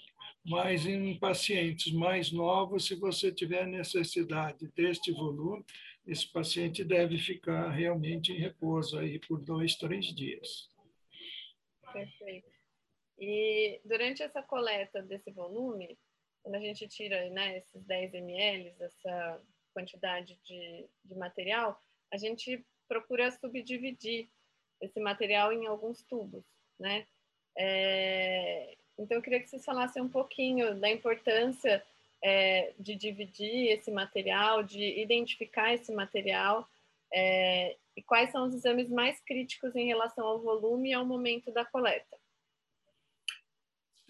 Mas em pacientes mais novos, se você tiver necessidade deste volume, esse paciente deve ficar realmente em repouso aí por dois, três dias.
Perfeito. E durante essa coleta desse volume, quando a gente tira né, esses 10 ml, essa quantidade de, de material, a gente procura subdividir esse material em alguns tubos, né? É, então, eu queria que vocês falassem um pouquinho da importância é, de dividir esse material, de identificar esse material é, e quais são os exames mais críticos em relação ao volume e ao momento da coleta.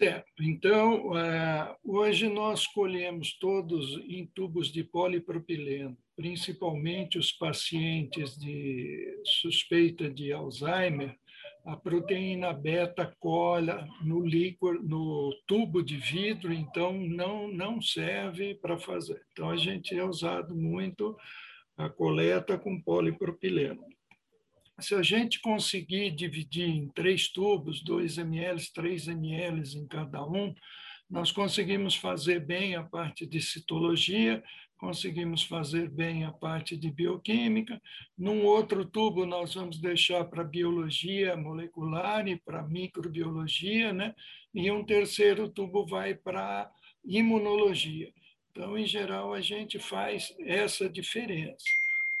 Certo. Então, é, hoje nós colhemos todos em tubos de polipropileno, principalmente os pacientes de suspeita de Alzheimer, a proteína beta cola no líquido, no tubo de vidro, então não, não serve para fazer. Então a gente é usado muito a coleta com polipropileno. Se a gente conseguir dividir em três tubos, 2 ml, 3 ml em cada um, nós conseguimos fazer bem a parte de citologia conseguimos fazer bem a parte de bioquímica. Num outro tubo, nós vamos deixar para biologia molecular e para microbiologia, né? e um terceiro tubo vai para imunologia. Então, em geral, a gente faz essa diferença.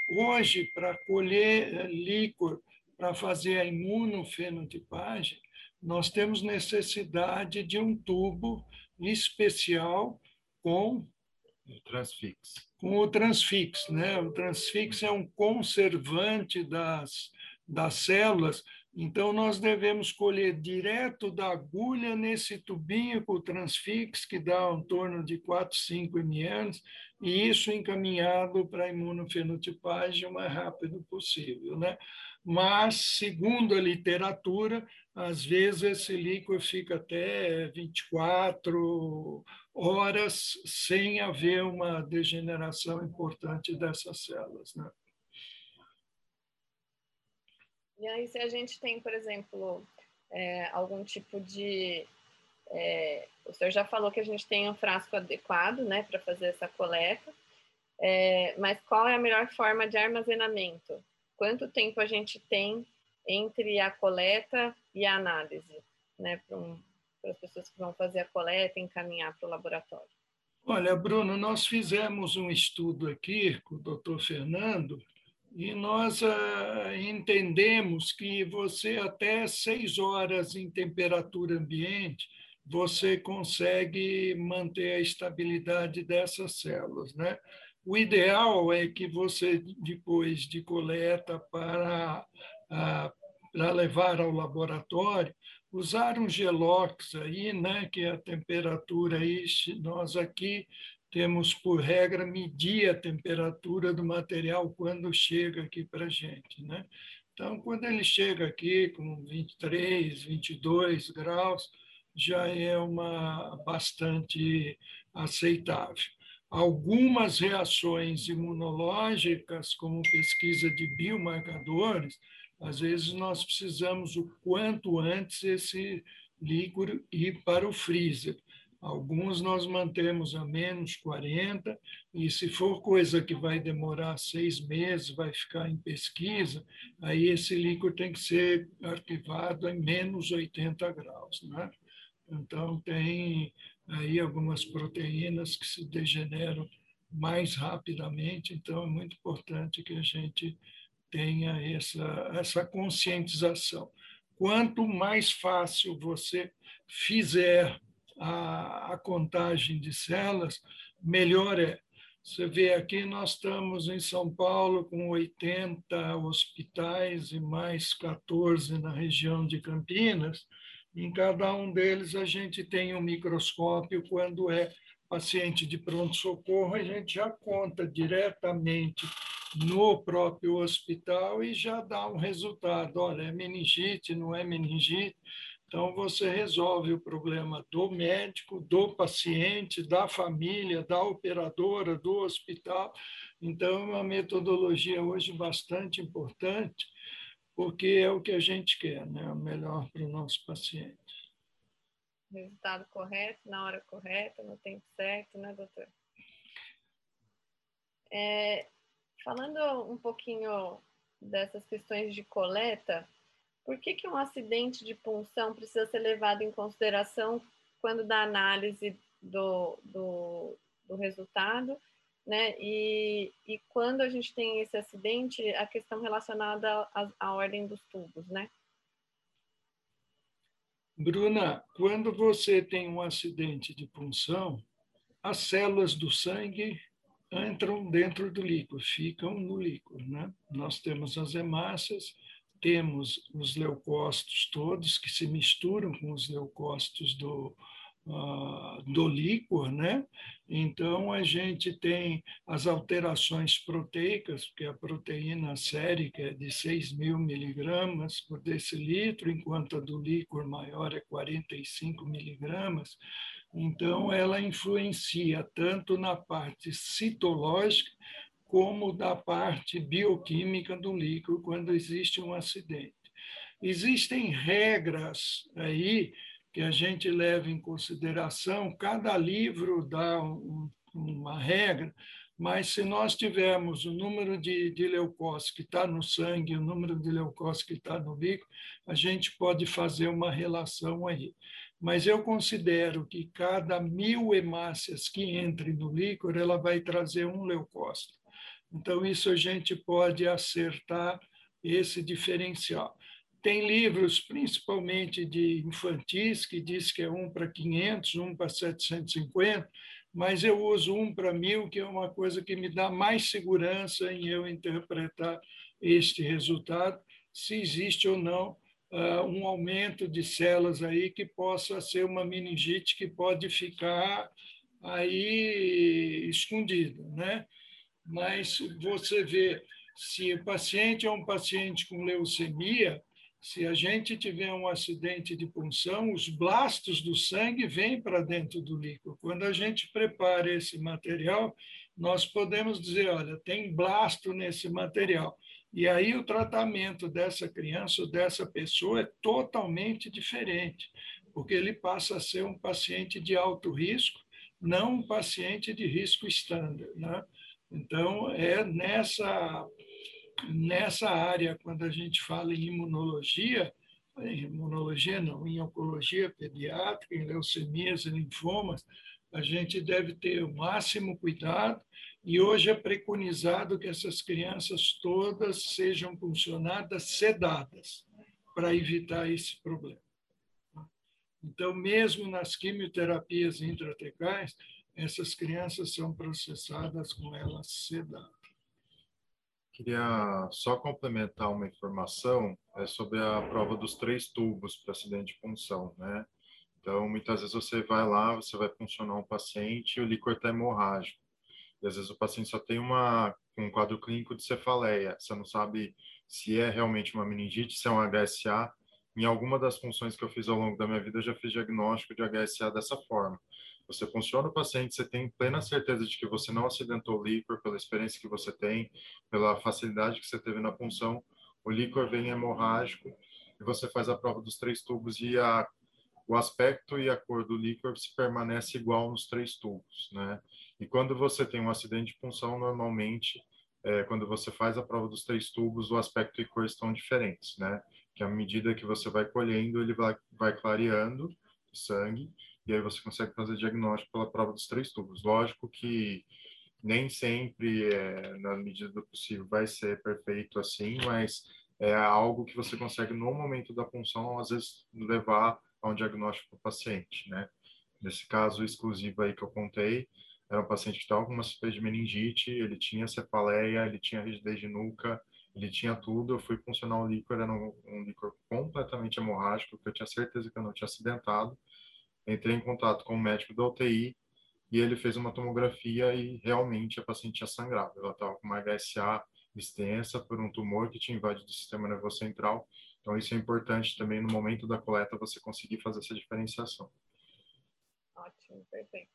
Hoje, para colher eh, líquor para fazer a imunofenotipagem, nós temos necessidade de um tubo especial com
Transfix.
Com o Transfix. Né? O Transfix é um conservante das, das células, então nós devemos colher direto da agulha nesse tubinho com o Transfix, que dá em torno de 4, 5 ml, e isso encaminhado para a imunofenotipagem o mais rápido possível. Né? Mas, segundo a literatura, às vezes esse líquido fica até 24 horas sem haver uma degeneração importante dessas células. Né?
E aí, se a gente tem, por exemplo, é, algum tipo de. É, o senhor já falou que a gente tem um frasco adequado né, para fazer essa coleta, é, mas qual é a melhor forma de armazenamento? Quanto tempo a gente tem entre a coleta e a análise, né, para um, as pessoas que vão fazer a coleta e encaminhar para o laboratório?
Olha, Bruno, nós fizemos um estudo aqui com o doutor Fernando e nós uh, entendemos que você até seis horas em temperatura ambiente você consegue manter a estabilidade dessas células, né? O ideal é que você, depois de coleta para, para levar ao laboratório, usar um gelox aí, né, que é a temperatura aí, nós aqui temos por regra medir a temperatura do material quando chega aqui para a gente, né? Então, quando ele chega aqui com 23, 22 graus, já é uma bastante aceitável. Algumas reações imunológicas, como pesquisa de biomarcadores, às vezes nós precisamos o quanto antes esse líquido ir para o freezer. Alguns nós mantemos a menos 40, e se for coisa que vai demorar seis meses, vai ficar em pesquisa, aí esse líquido tem que ser arquivado em menos 80 graus. Né? Então, tem aí algumas proteínas que se degeneram mais rapidamente, então é muito importante que a gente tenha essa, essa conscientização. Quanto mais fácil você fizer a, a contagem de células, melhor é. Você vê aqui, nós estamos em São Paulo com 80 hospitais e mais 14 na região de Campinas. Em cada um deles, a gente tem um microscópio. Quando é paciente de pronto-socorro, a gente já conta diretamente no próprio hospital e já dá um resultado. Olha, é meningite, não é meningite. Então, você resolve o problema do médico, do paciente, da família, da operadora, do hospital. Então, é uma metodologia hoje bastante importante porque é o que a gente quer, né? o melhor para o nosso paciente.
Resultado correto, na hora correta, no tempo certo, né, doutor? É, falando um pouquinho dessas questões de coleta, por que, que um acidente de punção precisa ser levado em consideração quando da análise do, do, do resultado né? E, e quando a gente tem esse acidente, a questão relacionada à, à ordem dos tubos, né?
Bruna, quando você tem um acidente de punção, as células do sangue entram dentro do líquido, ficam no líquido, né? Nós temos as hemácias, temos os leucócitos todos que se misturam com os leucócitos do, uh, do líquor, né? Então, a gente tem as alterações proteicas, porque a proteína sérica é de 6 mil miligramas por decilitro, enquanto a do líquor maior é 45 miligramas. Então, ela influencia tanto na parte citológica como da parte bioquímica do líquido quando existe um acidente. Existem regras aí que a gente leva em consideração. Cada livro dá um, uma regra, mas se nós tivermos o número de, de leucócitos que está no sangue, o número de leucócitos que está no líquido, a gente pode fazer uma relação aí. Mas eu considero que cada mil hemácias que entre no líquido, ela vai trazer um leucócito. Então, isso a gente pode acertar esse diferencial. Tem livros, principalmente de infantis, que diz que é um para 500, um para 750, mas eu uso um para mil, que é uma coisa que me dá mais segurança em eu interpretar este resultado, se existe ou não um aumento de células aí que possa ser uma meningite que pode ficar aí escondida, né? Mas você vê, se o paciente é um paciente com leucemia, se a gente tiver um acidente de punção, os blastos do sangue vêm para dentro do líquido. Quando a gente prepara esse material, nós podemos dizer, olha, tem blasto nesse material. E aí o tratamento dessa criança ou dessa pessoa é totalmente diferente, porque ele passa a ser um paciente de alto risco, não um paciente de risco estándar. Né? Então, é nessa nessa área, quando a gente fala em imunologia, em imunologia não, em oncologia pediátrica, em leucemias e linfomas, a gente deve ter o máximo cuidado e hoje é preconizado que essas crianças todas sejam funcionadas sedadas para evitar esse problema. Então, mesmo nas quimioterapias intratecais, essas crianças são processadas com elas sedadas.
Queria só complementar uma informação é, sobre a prova dos três tubos para acidente de punção, né? Então, muitas vezes você vai lá, você vai funcionar um paciente e o líquor está hemorrágico. E às vezes o paciente só tem uma, um quadro clínico de cefaleia. Você não sabe se é realmente uma meningite, se é um HSA. Em alguma das funções que eu fiz ao longo da minha vida, eu já fiz diagnóstico de HSA dessa forma. Você funciona o paciente, você tem plena certeza de que você não acidentou o líquor pela experiência que você tem, pela facilidade que você teve na punção. O líquor vem hemorrágico e você faz a prova dos três tubos e a o aspecto e a cor do líquor se permanece igual nos três tubos, né? E quando você tem um acidente de punção, normalmente, é, quando você faz a prova dos três tubos, o aspecto e cor estão diferentes, né? Que à medida que você vai colhendo, ele vai, vai clareando o sangue, e aí você consegue fazer diagnóstico pela prova dos três tubos. Lógico que nem sempre, é, na medida do possível, vai ser perfeito assim, mas é algo que você consegue, no momento da punção, às vezes, levar a um diagnóstico para o paciente, né? Nesse caso exclusivo aí que eu contei, era um paciente que estava com uma suspeita de meningite, ele tinha cefaleia, ele tinha rigidez de nuca, ele tinha tudo. Eu fui funcionar o líquor, era um, um líquor completamente hemorrágico, que eu tinha certeza que eu não tinha acidentado. Entrei em contato com o médico da UTI e ele fez uma tomografia e realmente a paciente tinha sangrado. Ela estava com uma HSA extensa por um tumor que tinha invadido o sistema nervoso central então, isso é importante também no momento da coleta você conseguir fazer essa diferenciação.
Ótimo, perfeito.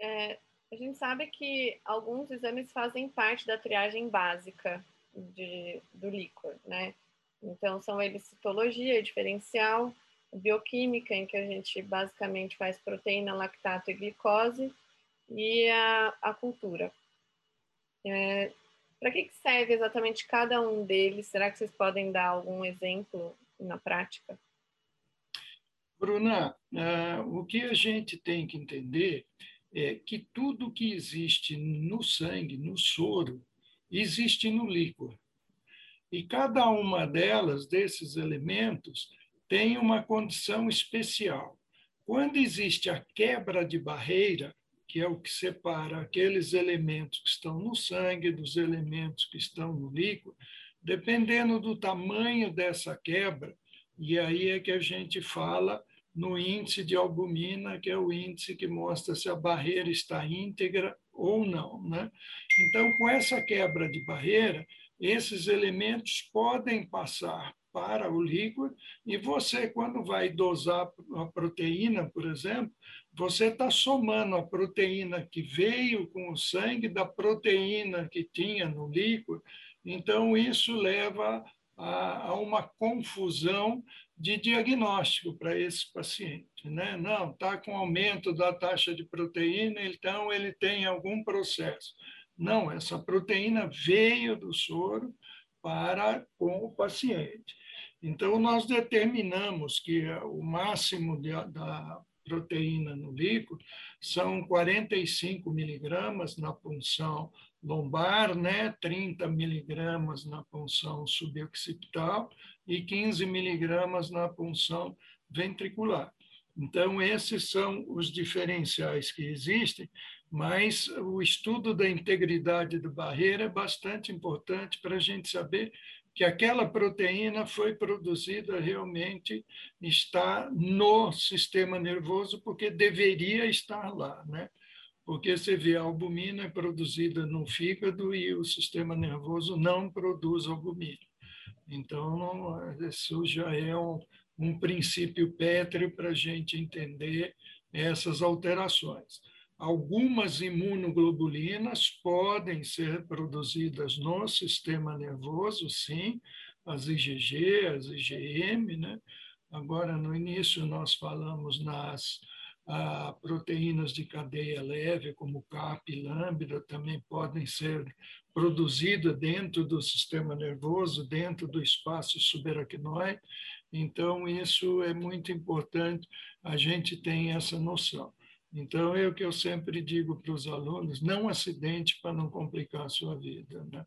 É, a gente sabe que alguns exames fazem parte da triagem básica de, do líquor, né? Então, são eles citologia, diferencial, bioquímica, em que a gente basicamente faz proteína, lactato e glicose, e a, a cultura. É, para que, que serve exatamente cada um deles? Será que vocês podem dar algum exemplo na prática?
Bruna, uh, o que a gente tem que entender é que tudo que existe no sangue, no soro, existe no líquor. E cada uma delas, desses elementos, tem uma condição especial. Quando existe a quebra de barreira, que é o que separa aqueles elementos que estão no sangue dos elementos que estão no líquido, dependendo do tamanho dessa quebra, e aí é que a gente fala no índice de albumina, que é o índice que mostra se a barreira está íntegra ou não. Né? Então, com essa quebra de barreira, esses elementos podem passar para o líquido, e você, quando vai dosar a proteína, por exemplo, você está somando a proteína que veio com o sangue da proteína que tinha no líquido, então isso leva a, a uma confusão de diagnóstico para esse paciente. Né? Não, está com aumento da taxa de proteína, então ele tem algum processo. Não, essa proteína veio do soro para com o paciente. Então, nós determinamos que o máximo de, da proteína no líquido são 45 miligramas na punção lombar, né, 30 miligramas na punção suboccipital e 15 miligramas na punção ventricular. Então, esses são os diferenciais que existem, mas o estudo da integridade da barreira é bastante importante para a gente saber que aquela proteína foi produzida realmente está no sistema nervoso porque deveria estar lá, né? Porque você vê a albumina é produzida no fígado e o sistema nervoso não produz albumina. Então, isso já é um, um princípio pétreo para a gente entender essas alterações. Algumas imunoglobulinas podem ser produzidas no sistema nervoso, sim, as IgG, as IgM, né? Agora, no início, nós falamos nas ah, proteínas de cadeia leve, como CAP e lambda, também podem ser produzidas dentro do sistema nervoso, dentro do espaço subaracnoide. Então, isso é muito importante, a gente tem essa noção. Então, é o que eu sempre digo para os alunos: não acidente para não complicar a sua vida. Né?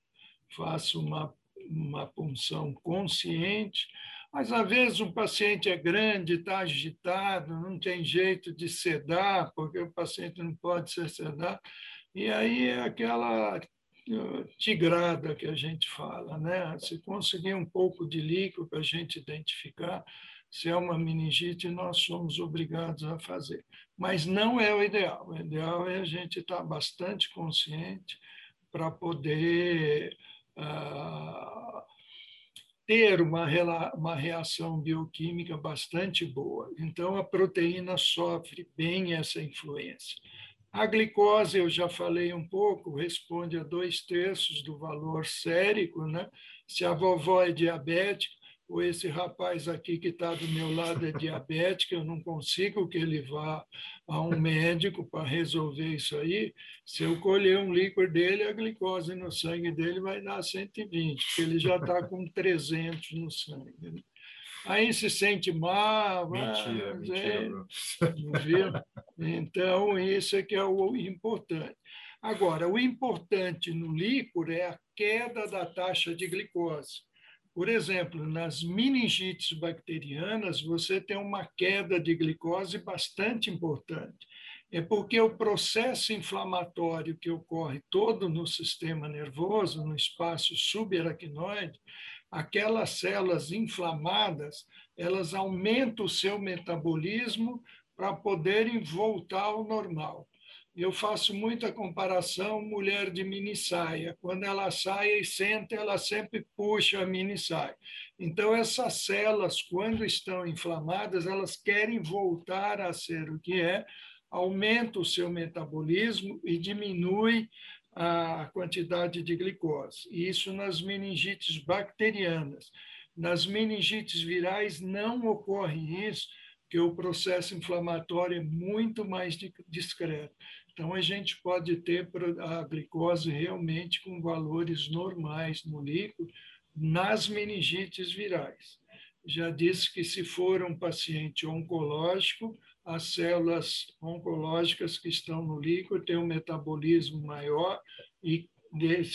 Faça uma, uma punção consciente, Mas, às vezes, o paciente é grande, está agitado, não tem jeito de sedar, porque o paciente não pode ser sedado. E aí é aquela tigrada que a gente fala, né? Se conseguir um pouco de líquido para a gente identificar se é uma meningite, nós somos obrigados a fazer. Mas não é o ideal. O ideal é a gente estar bastante consciente para poder uh, ter uma, uma reação bioquímica bastante boa. Então, a proteína sofre bem essa influência. A glicose, eu já falei um pouco, responde a dois terços do valor sérico. Né? Se a vovó é diabética, ou esse rapaz aqui que está do meu lado é diabético, eu não consigo que ele vá a um médico para resolver isso aí. Se eu colher um líquor dele, a glicose no sangue dele vai dar 120, porque ele já está com 300 no sangue. Né? Aí se sente mal.
Mentira, mas, mentira.
É, viu? Então, isso é que é o importante. Agora, o importante no líquor é a queda da taxa de glicose. Por exemplo, nas meningites bacterianas, você tem uma queda de glicose bastante importante. É porque o processo inflamatório que ocorre todo no sistema nervoso, no espaço subaracnoide, aquelas células inflamadas, elas aumentam o seu metabolismo para poderem voltar ao normal eu faço muita comparação mulher de mini saia. Quando ela sai e senta, ela sempre puxa a mini saia. Então, essas células, quando estão inflamadas, elas querem voltar a ser o que é, aumenta o seu metabolismo e diminui a quantidade de glicose. Isso nas meningites bacterianas. Nas meningites virais não ocorre isso, porque o processo inflamatório é muito mais discreto. Então, a gente pode ter a glicose realmente com valores normais no líquido nas meningites virais. Já disse que se for um paciente oncológico, as células oncológicas que estão no líquido têm um metabolismo maior e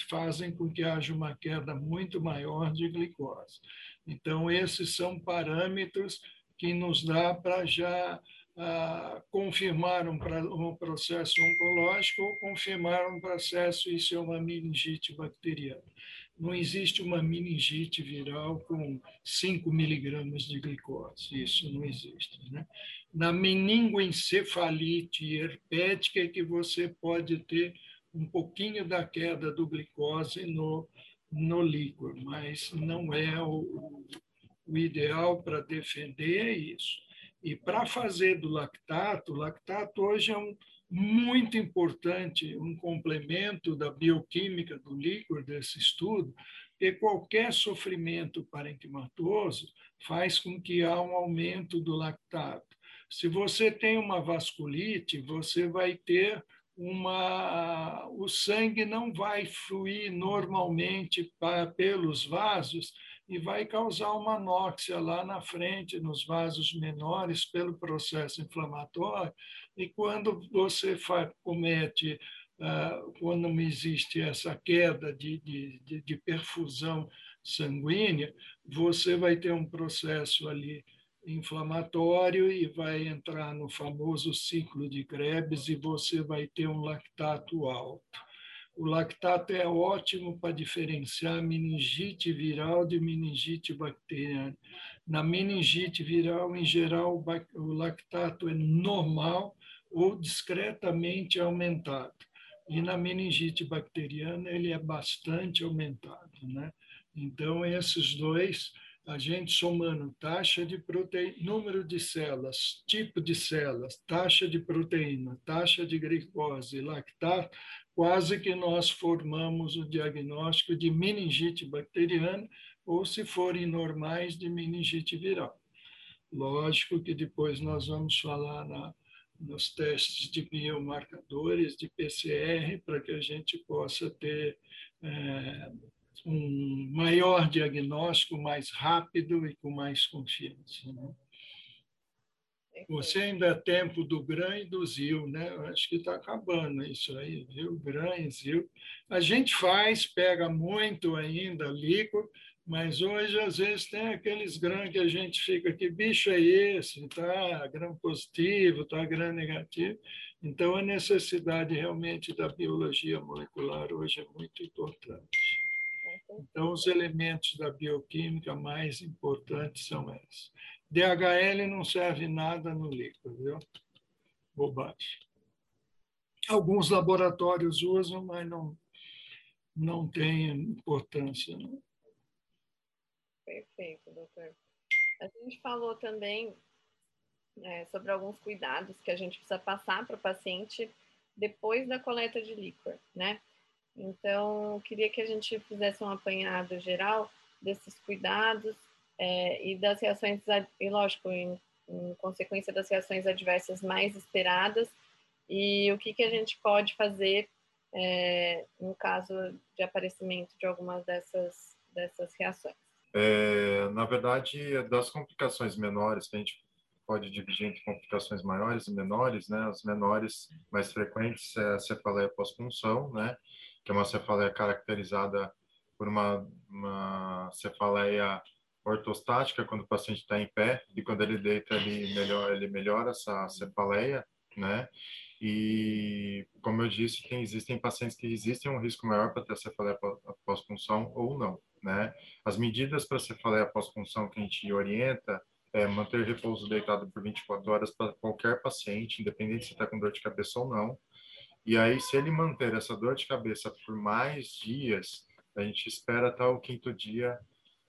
fazem com que haja uma queda muito maior de glicose. Então, esses são parâmetros que nos dá para já confirmar um, um, processo oncológico ou confirmar um processo, isso é uma meningite bacteriana. Não existe uma meningite viral com 5 miligramas de glicose, isso não existe. Né? Na meningoencefalite herpética é que você pode ter um pouquinho da queda do glicose no, no líquor, mas não é o, o ideal para defender isso. E para fazer do lactato, o lactato hoje é um muito importante, um complemento da bioquímica do líquor desse estudo, porque qualquer sofrimento parenquimatoso faz com que há um aumento do lactato. Se você tem uma vasculite, você vai ter uma o sangue não vai fluir normalmente pelos vasos e vai causar uma anóxia lá na frente, nos vasos menores, pelo processo inflamatório. E quando você faz, comete, uh, quando não existe essa queda de, de, de perfusão sanguínea, você vai ter um processo ali inflamatório e vai entrar no famoso ciclo de Krebs e você vai ter um lactato alto. O lactato é ótimo para diferenciar meningite viral de meningite bacteriana. Na meningite viral, em geral, o lactato é normal ou discretamente aumentado. E na meningite bacteriana, ele é bastante aumentado. Né? Então, esses dois a gente somando taxa de proteína, número de células, tipo de células, taxa de proteína, taxa de glicose, lactato, quase que nós formamos o diagnóstico de meningite bacteriana ou, se forem normais, de meningite viral. Lógico que depois nós vamos falar na, nos testes de biomarcadores, de PCR, para que a gente possa ter é, um maior diagnóstico mais rápido e com mais confiança. Né? Você ainda é tempo do GRAM e do ZIL, né? acho que está acabando isso aí, viu? GRAM e ZIL. A gente faz, pega muito ainda líquido, Mas hoje, às vezes, tem aqueles grãos que a gente fica, que bicho é esse? Está grão positivo, está grão negativo. Então, a necessidade realmente da biologia molecular hoje é muito importante. Então, os elementos da bioquímica mais importantes são esses. DHL não serve nada no líquido, viu? Bobagem. Alguns laboratórios usam, mas não, não tem importância. Não.
Perfeito, doutor. A gente falou também é, sobre alguns cuidados que a gente precisa passar para o paciente depois da coleta de líquor, né? Então, queria que a gente fizesse um apanhado geral desses cuidados é, e das reações, e lógico, em, em, consequência das reações adversas mais esperadas, e o que, que a gente pode fazer é, no caso de aparecimento de algumas dessas, dessas reações.
É, na verdade, das complicações menores, que a gente pode dividir entre complicações maiores e menores, né? As menores mais frequentes é a cefaleia pós-punção, né? Que é uma cefaleia caracterizada por uma, uma cefaleia ortostática quando o paciente está em pé e quando ele deita ele melhora ele melhora essa cefaleia, né? E como eu disse, tem, existem pacientes que existem um risco maior para ter cefaleia pós-punção ou não né? As medidas para cefaleia pós-punção que a gente orienta é manter repouso deitado por 24 horas para qualquer paciente, independente se está com dor de cabeça ou não. E aí, se ele manter essa dor de cabeça por mais dias, a gente espera até o quinto dia,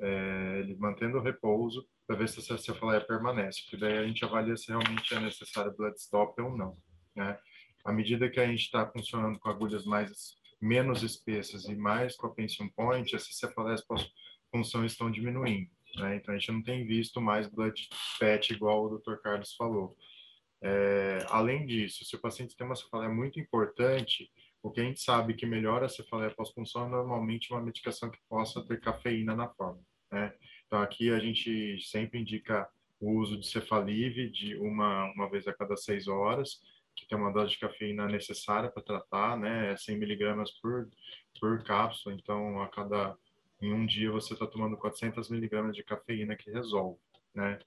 é, ele mantendo o repouso, para ver se essa cefaleia permanece, porque daí a gente avalia se realmente é necessário blood stop ou não, né? À medida que a gente está funcionando com agulhas mais menos espessas e mais com a pension point, essas cefaleias pós-punção estão diminuindo. Né? Então, a gente não tem visto mais blood PET igual o Dr. Carlos falou. É, além disso, se o paciente tem uma cefaleia muito importante, o que a gente sabe que melhora a cefaleia pós-punção é normalmente uma medicação que possa ter cafeína na forma. Né? Então, aqui a gente sempre indica o uso de cefalive de uma, uma vez a cada seis horas, que tem uma dose de cafeína necessária para tratar, né? É 100 miligramas por, por cápsula, então a cada em um dia você está tomando 400 miligramas de cafeína que resolve, né?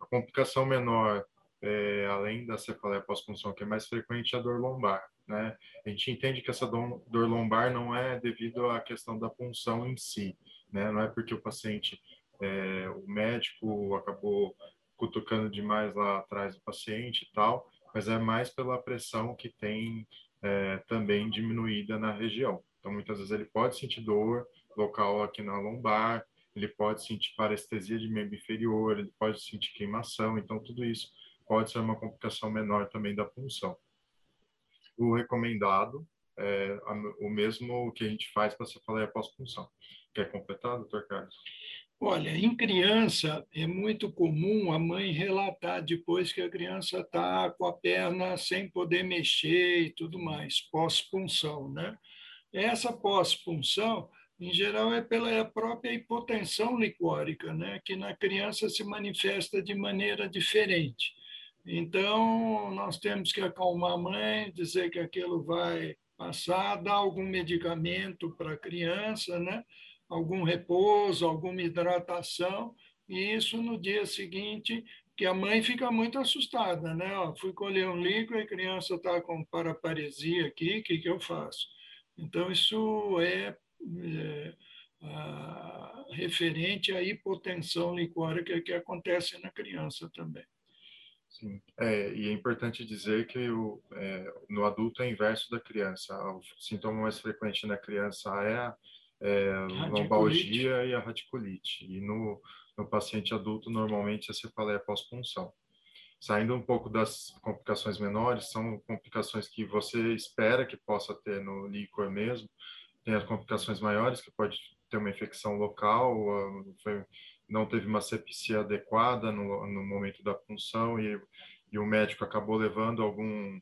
A complicação menor, é, além da cefaleia pós-punção, que é mais frequente, é a dor lombar, né? A gente entende que essa dor, lombar não é devido à questão da punção em si, né? Não é porque o paciente, é, o médico acabou cutucando demais lá atrás do paciente e tal, mas é mais pela pressão que tem é, também diminuída na região. Então, muitas vezes ele pode sentir dor local aqui na lombar, ele pode sentir parestesia de membro inferior, ele pode sentir queimação, então tudo isso pode ser uma complicação menor também da punção. O recomendado é o mesmo que a gente faz para cefaleia pós-punção. Quer completar, doutor Carlos?
Olha, em criança é muito comum a mãe relatar depois que a criança está com a perna sem poder mexer e tudo mais, pós-punção, né? Essa pós-punção, em geral, é pela própria hipotensão licórica, né? Que na criança se manifesta de maneira diferente. Então, nós temos que acalmar a mãe, dizer que aquilo vai passar, dar algum medicamento para a criança, né? Algum repouso, alguma hidratação, e isso no dia seguinte, que a mãe fica muito assustada, né? Ó, fui colher um líquido, a criança está com paraparesia aqui, o que, que eu faço? Então, isso é, é a, referente à hipotensão licórica que acontece na criança também.
Sim, é, e é importante dizer que o, é, no adulto é inverso da criança. O sintoma mais frequente na criança é a é, lombalgia e a radiculite. E no, no paciente adulto, normalmente, a cefaleia pós-punção. Saindo um pouco das complicações menores, são complicações que você espera que possa ter no líquor mesmo. Tem as complicações maiores, que pode ter uma infecção local, foi, não teve uma sepsia adequada no, no momento da punção e, e o médico acabou levando algum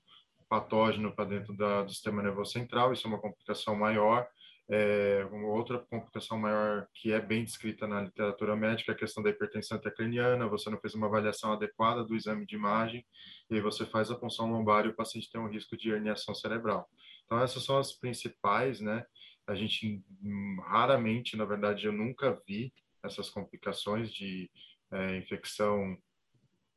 patógeno para dentro da, do sistema nervoso central, isso é uma complicação maior é, uma outra complicação maior que é bem descrita na literatura médica é a questão da hipertensão intracraniana. Você não fez uma avaliação adequada do exame de imagem e aí você faz a punção lombar e o paciente tem um risco de herniação cerebral. Então essas são as principais, né? a gente hum, raramente, na verdade, eu nunca vi essas complicações de é, infecção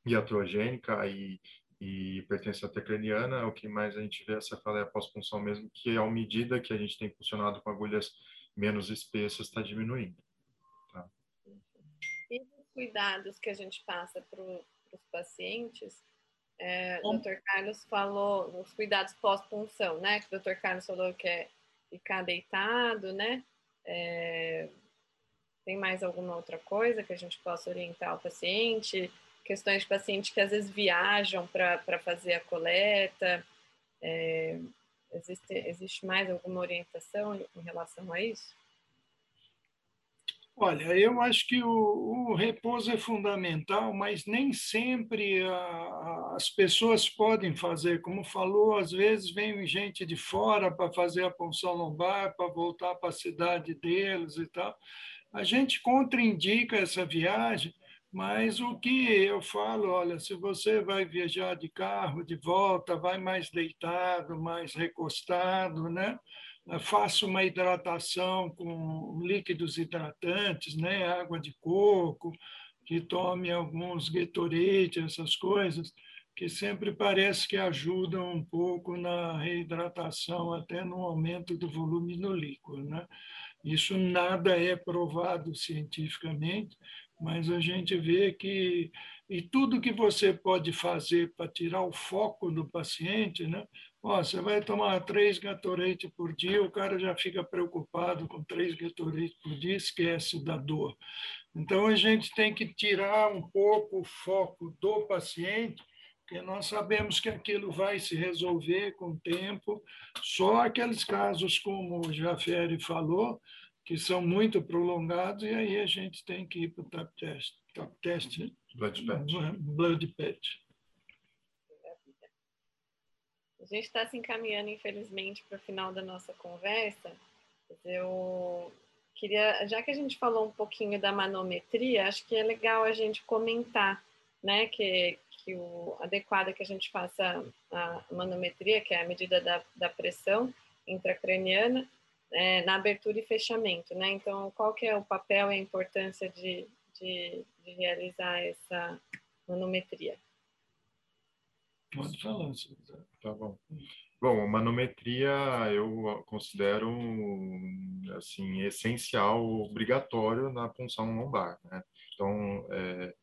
iatrogênica e, e hipertensão intracraniana, o que mais a gente vê é a cefaleia pós-punção mesmo, que à medida que a gente tem funcionado com agulhas menos espessas, está diminuindo. Tá?
E os cuidados que a gente passa para os pacientes, é, o Dr. Carlos falou os cuidados pós-punção, né? Que o Dr. Carlos falou que é ficar deitado, né? É, tem mais alguma outra coisa que a gente possa orientar o paciente? Questões de paciente que às vezes viajam para fazer a coleta. É, existe, existe mais alguma orientação em relação a isso?
Olha, eu acho que o, o, repouso é fundamental, mas nem sempre a, as pessoas podem fazer. Como falou, às vezes vem gente de fora para fazer a punção lombar, para voltar para a cidade deles e tal. A gente contraindica essa viagem, mas o que eu falo, olha, se você vai viajar de carro de volta, vai mais deitado, mais recostado, né? faça uma hidratação com líquidos hidratantes, né, água de coco, que tome alguns Gatorade, essas coisas, que sempre parece que ajudam um pouco na reidratação, até no aumento do volume no líquido. Né? Isso nada é provado cientificamente, mas a gente vê que e tudo que você pode fazer para tirar o foco do paciente, né? Ó, você vai tomar três Gatorade por dia, o cara já fica preocupado com três Gatorade por dia, esquece da dor. Então a gente tem que tirar um pouco o foco do paciente, porque nós sabemos que aquilo vai se resolver com o tempo. Só aqueles casos, como o Jafere falou, que são muito prolongados, e aí a gente tem que ir para o TAP test. TAP test
Blood patch.
Blood patch.
A gente está se encaminhando, infelizmente, para o final da nossa conversa. Eu queria, já que a gente falou um pouquinho da manometria, acho que é legal a gente comentar, né, que, que o adequado é que a gente faça a manometria, que é a medida da, da pressão intracraniana, é, na abertura e fechamento, né? Então, qual que é o papel e a importância de, de, de realizar essa manometria?
Pode falar,
Tá bom. Bom, a manometria eu considero assim essencial, obrigatório na punção lombar, né? Então, é,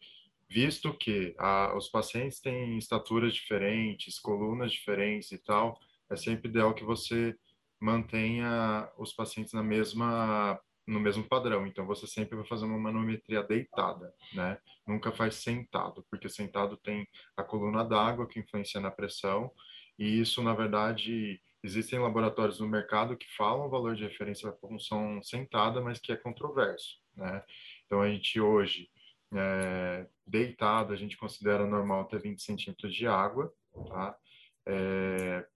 visto que a, os pacientes têm estaturas diferentes, colunas diferentes e tal, é sempre ideal que você mantenha os pacientes na mesma no mesmo padrão. Então você sempre vai fazer uma manometria deitada, né? Nunca faz sentado, porque sentado tem a coluna d'água que influencia na pressão, e isso na verdade existem laboratórios no mercado que falam o valor de referência para função sentada, mas que é controverso, né? Então a gente hoje é, deitado a gente considera normal ter 20 centímetros de água, tá? É,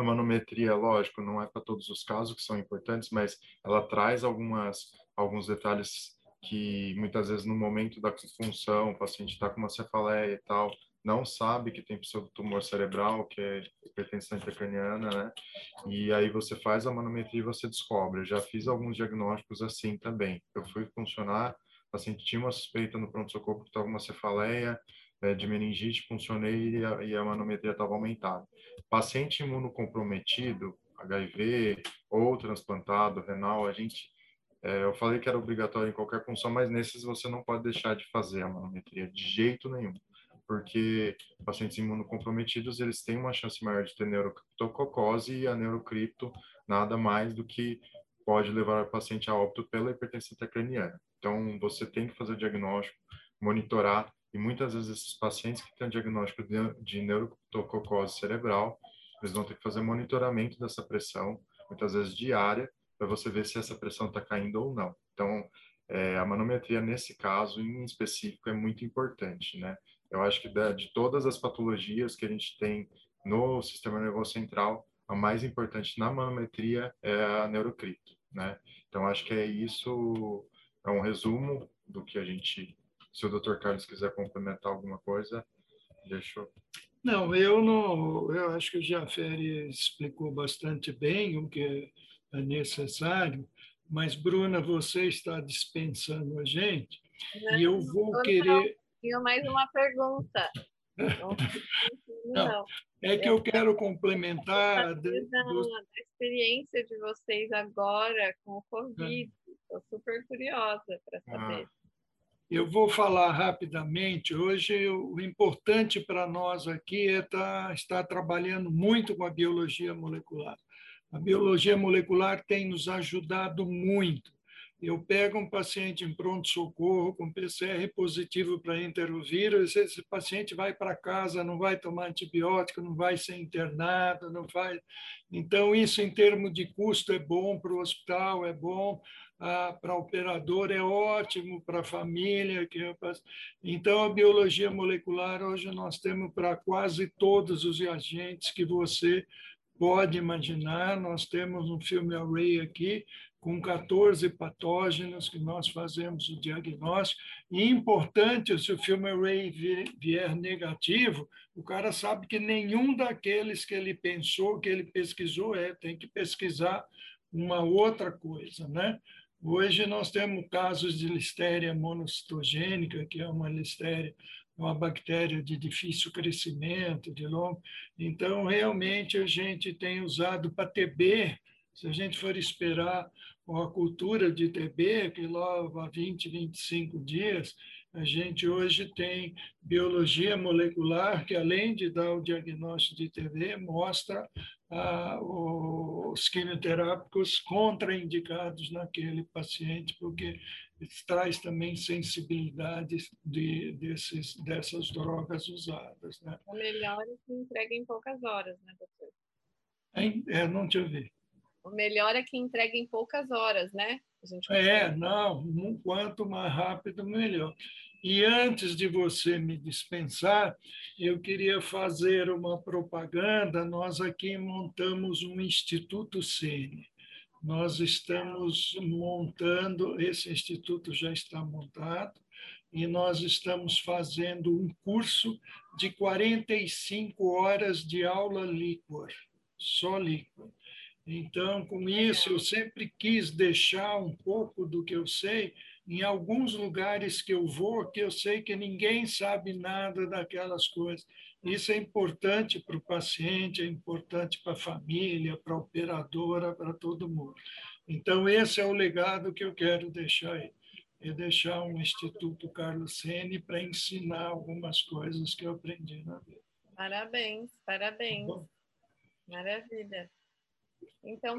a manometria, lógico, não é para todos os casos que são importantes, mas ela traz algumas alguns detalhes que muitas vezes no momento da função o paciente está com uma cefaleia e tal, não sabe que tem pseudotumor cerebral, que é hipertensão intracraniana, né? E aí você faz a manometria e você descobre. Eu já fiz alguns diagnósticos assim também. Eu fui funcionar, o paciente tinha uma suspeita no pronto-socorro que estava uma cefaleia, é, de meningite, funcionei e a, e a manometria estava aumentada. Paciente imunocomprometido, HIV ou transplantado, renal, a gente, é, eu falei que era obrigatório em qualquer função, mas nesses você não pode deixar de fazer a manometria de jeito nenhum, porque pacientes imunocomprometidos, eles têm uma chance maior de ter neurocriptococose e a neurocripto nada mais do que pode levar o paciente a óbito pela hipertensão intracraniana. Então, você tem que fazer o diagnóstico, monitorar e muitas vezes esses pacientes que têm diagnóstico de, neurococose cerebral, eles vão ter que fazer monitoramento dessa pressão, muitas vezes diária, para você ver se essa pressão está caindo ou não. Então, é, a manometria, nesse caso em específico, é muito importante, né? Eu acho que de todas as patologias que a gente tem no sistema nervoso central, a mais importante na manometria é a neurocrito, né? Então, acho que é isso, é um resumo do que a gente se o Dr. Carlos quiser complementar alguma coisa, deixa eu...
Não, eu não. Eu acho que o Jaferi explicou bastante bem o que necessário, mas, Bruna, você está dispensando a gente, não, e eu vou não, querer.
Tenho mais uma pergunta.
Não, não. É que eu quero complementar.
Da, da experiência de vocês agora com o Covid. Estou super curiosa para saber. Ah.
Eu vou falar rapidamente. Hoje, o importante para nós aqui é estar, tá, estar trabalhando muito com a biologia molecular. A biologia molecular tem nos ajudado muito. Eu pego um paciente em pronto-socorro com PCR positivo para enterovírus, esse paciente vai para casa, não vai tomar antibiótico, não vai ser internado, não vai. Então, isso em termos de custo é bom para o hospital, é bom ah, para operador, é ótimo para a família. Que Então, a biologia molecular, hoje nós temos para quase todos os agentes que você pode imaginar. Nós temos um filme array aqui com 14 patógenos que nós fazemos o diagnóstico. E importante, se o filme array vier negativo, o cara sabe que nenhum daqueles que ele pensou, que ele pesquisou, é, tem que pesquisar uma outra coisa, né? Hoje nós temos casos de listéria monocitogênica, que é uma listéria, uma bactéria de difícil crescimento, de longo. Então, realmente, a gente tem usado para TB, se a gente for esperar a cultura de TB, que leva 20, 25 dias, a gente hoje tem biologia molecular, que além de dar o diagnóstico de TB, mostra ah, os quimioterápicos contraindicados naquele paciente, porque traz também sensibilidade de, desses, dessas drogas usadas. Né?
O melhor é que entrega em poucas horas, né, doutor?
É, não te ouvi.
O melhor é que entrega em poucas horas, né?
É, não, quanto mais rápido, melhor. E antes de você me dispensar, eu queria fazer uma propaganda. Nós aqui montamos um Instituto Sene. Nós estamos montando, esse instituto já está montado, e nós estamos fazendo um curso de 45 horas de aula líquor, só líquor. Então, com isso, eu sempre quis deixar um pouco do que eu sei em alguns lugares que eu vou, que eu sei que ninguém sabe nada daquelas coisas. Isso é importante para o paciente, é importante para a família, para a operadora, para todo mundo. Então, esse é o legado que eu quero deixar aí. É deixar um Instituto Carlos Sene para ensinar algumas coisas que eu aprendi na vida.
Parabéns, parabéns. Tá Maravilha. Então,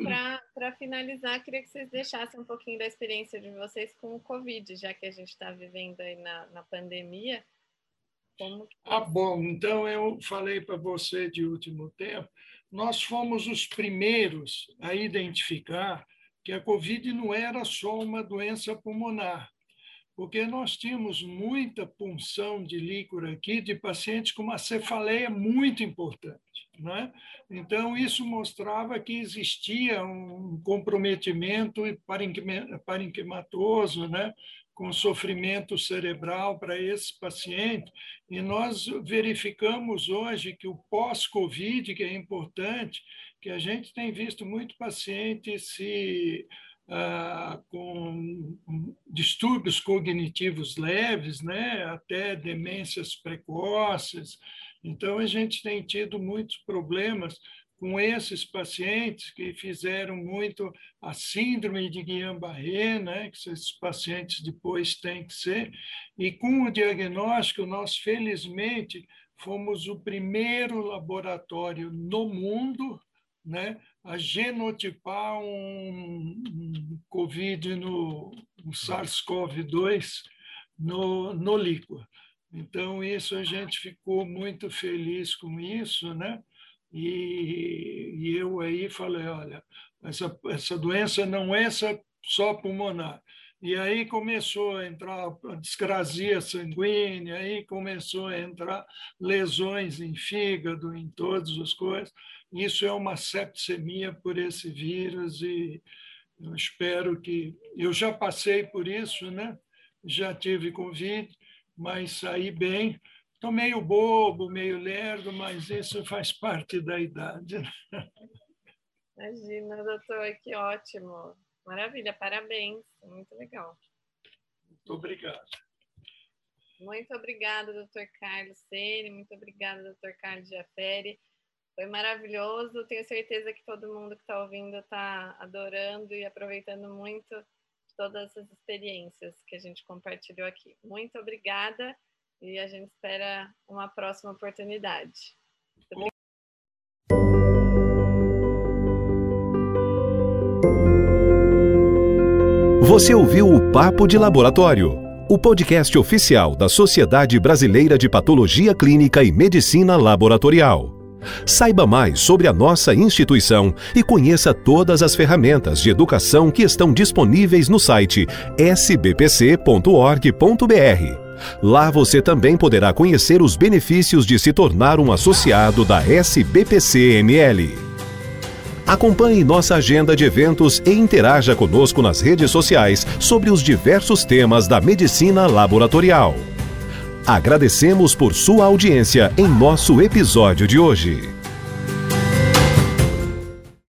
para finalizar, queria que vocês deixassem um pouquinho da experiência de vocês com o Covid, já que a gente está vivendo aí na, na pandemia.
Como... Ah, bom, então eu falei para você de último tempo, nós fomos os primeiros a identificar que a Covid não era só uma doença pulmonar, porque nós tínhamos muita punção de líquor aqui de pacientes com uma cefaleia muito importante. Né? Então, isso mostrava que existia um comprometimento parenquimatoso, né? com sofrimento cerebral para esse paciente, e nós verificamos hoje que o pós-Covid, que é importante, que a gente tem visto muito paciente se ah, com distúrbios cognitivos leves, né, até demências precoces, então, a gente tem tido muitos problemas com esses pacientes que fizeram muito a síndrome de Guillain-Barré, né, que esses pacientes depois têm que ser, e com o diagnóstico, nós felizmente fomos o primeiro laboratório no mundo né, a genotipar um, COVID no um SARS-CoV-2 no, no líquor. Então, isso a gente ficou muito feliz com isso, né? E, e eu aí falei, olha, essa, essa doença não é só pulmonar. E aí começou a entrar a discrasia sanguínea, aí começou a entrar lesões em fígado, em todas as coisas. Isso é uma septicemia por esse vírus e eu espero que... Eu já passei por isso, né? Já tive Covid, mas saí bem. Estou meio bobo, meio lerdo, mas isso faz parte da idade.
Imagina, doutor, que ótimo. Maravilha, parabéns. Muito legal.
Muito obrigado.
Muito obrigada, doutor Carlos Sene. Muito obrigada, doutor Carlos Jaferi. Foi maravilhoso. Tenho certeza que todo mundo que está ouvindo está adorando e aproveitando muito todas essas experiências que a gente compartilhou aqui. Muito obrigada e a gente espera uma próxima oportunidade.
Você ouviu o Papo de Laboratório, o podcast oficial da Sociedade Brasileira de Patologia Clínica e Medicina Laboratorial. Saiba mais sobre a nossa instituição e conheça todas as ferramentas de educação que estão disponíveis no site sbpc.org.br. Lá você também poderá conhecer os benefícios de se tornar um associado da SBPC-ML. Acompanhe nossa agenda de eventos e interaja conosco nas redes sociais sobre os diversos temas da medicina laboratorial. Agradecemos por sua audiência em nosso episódio de hoje.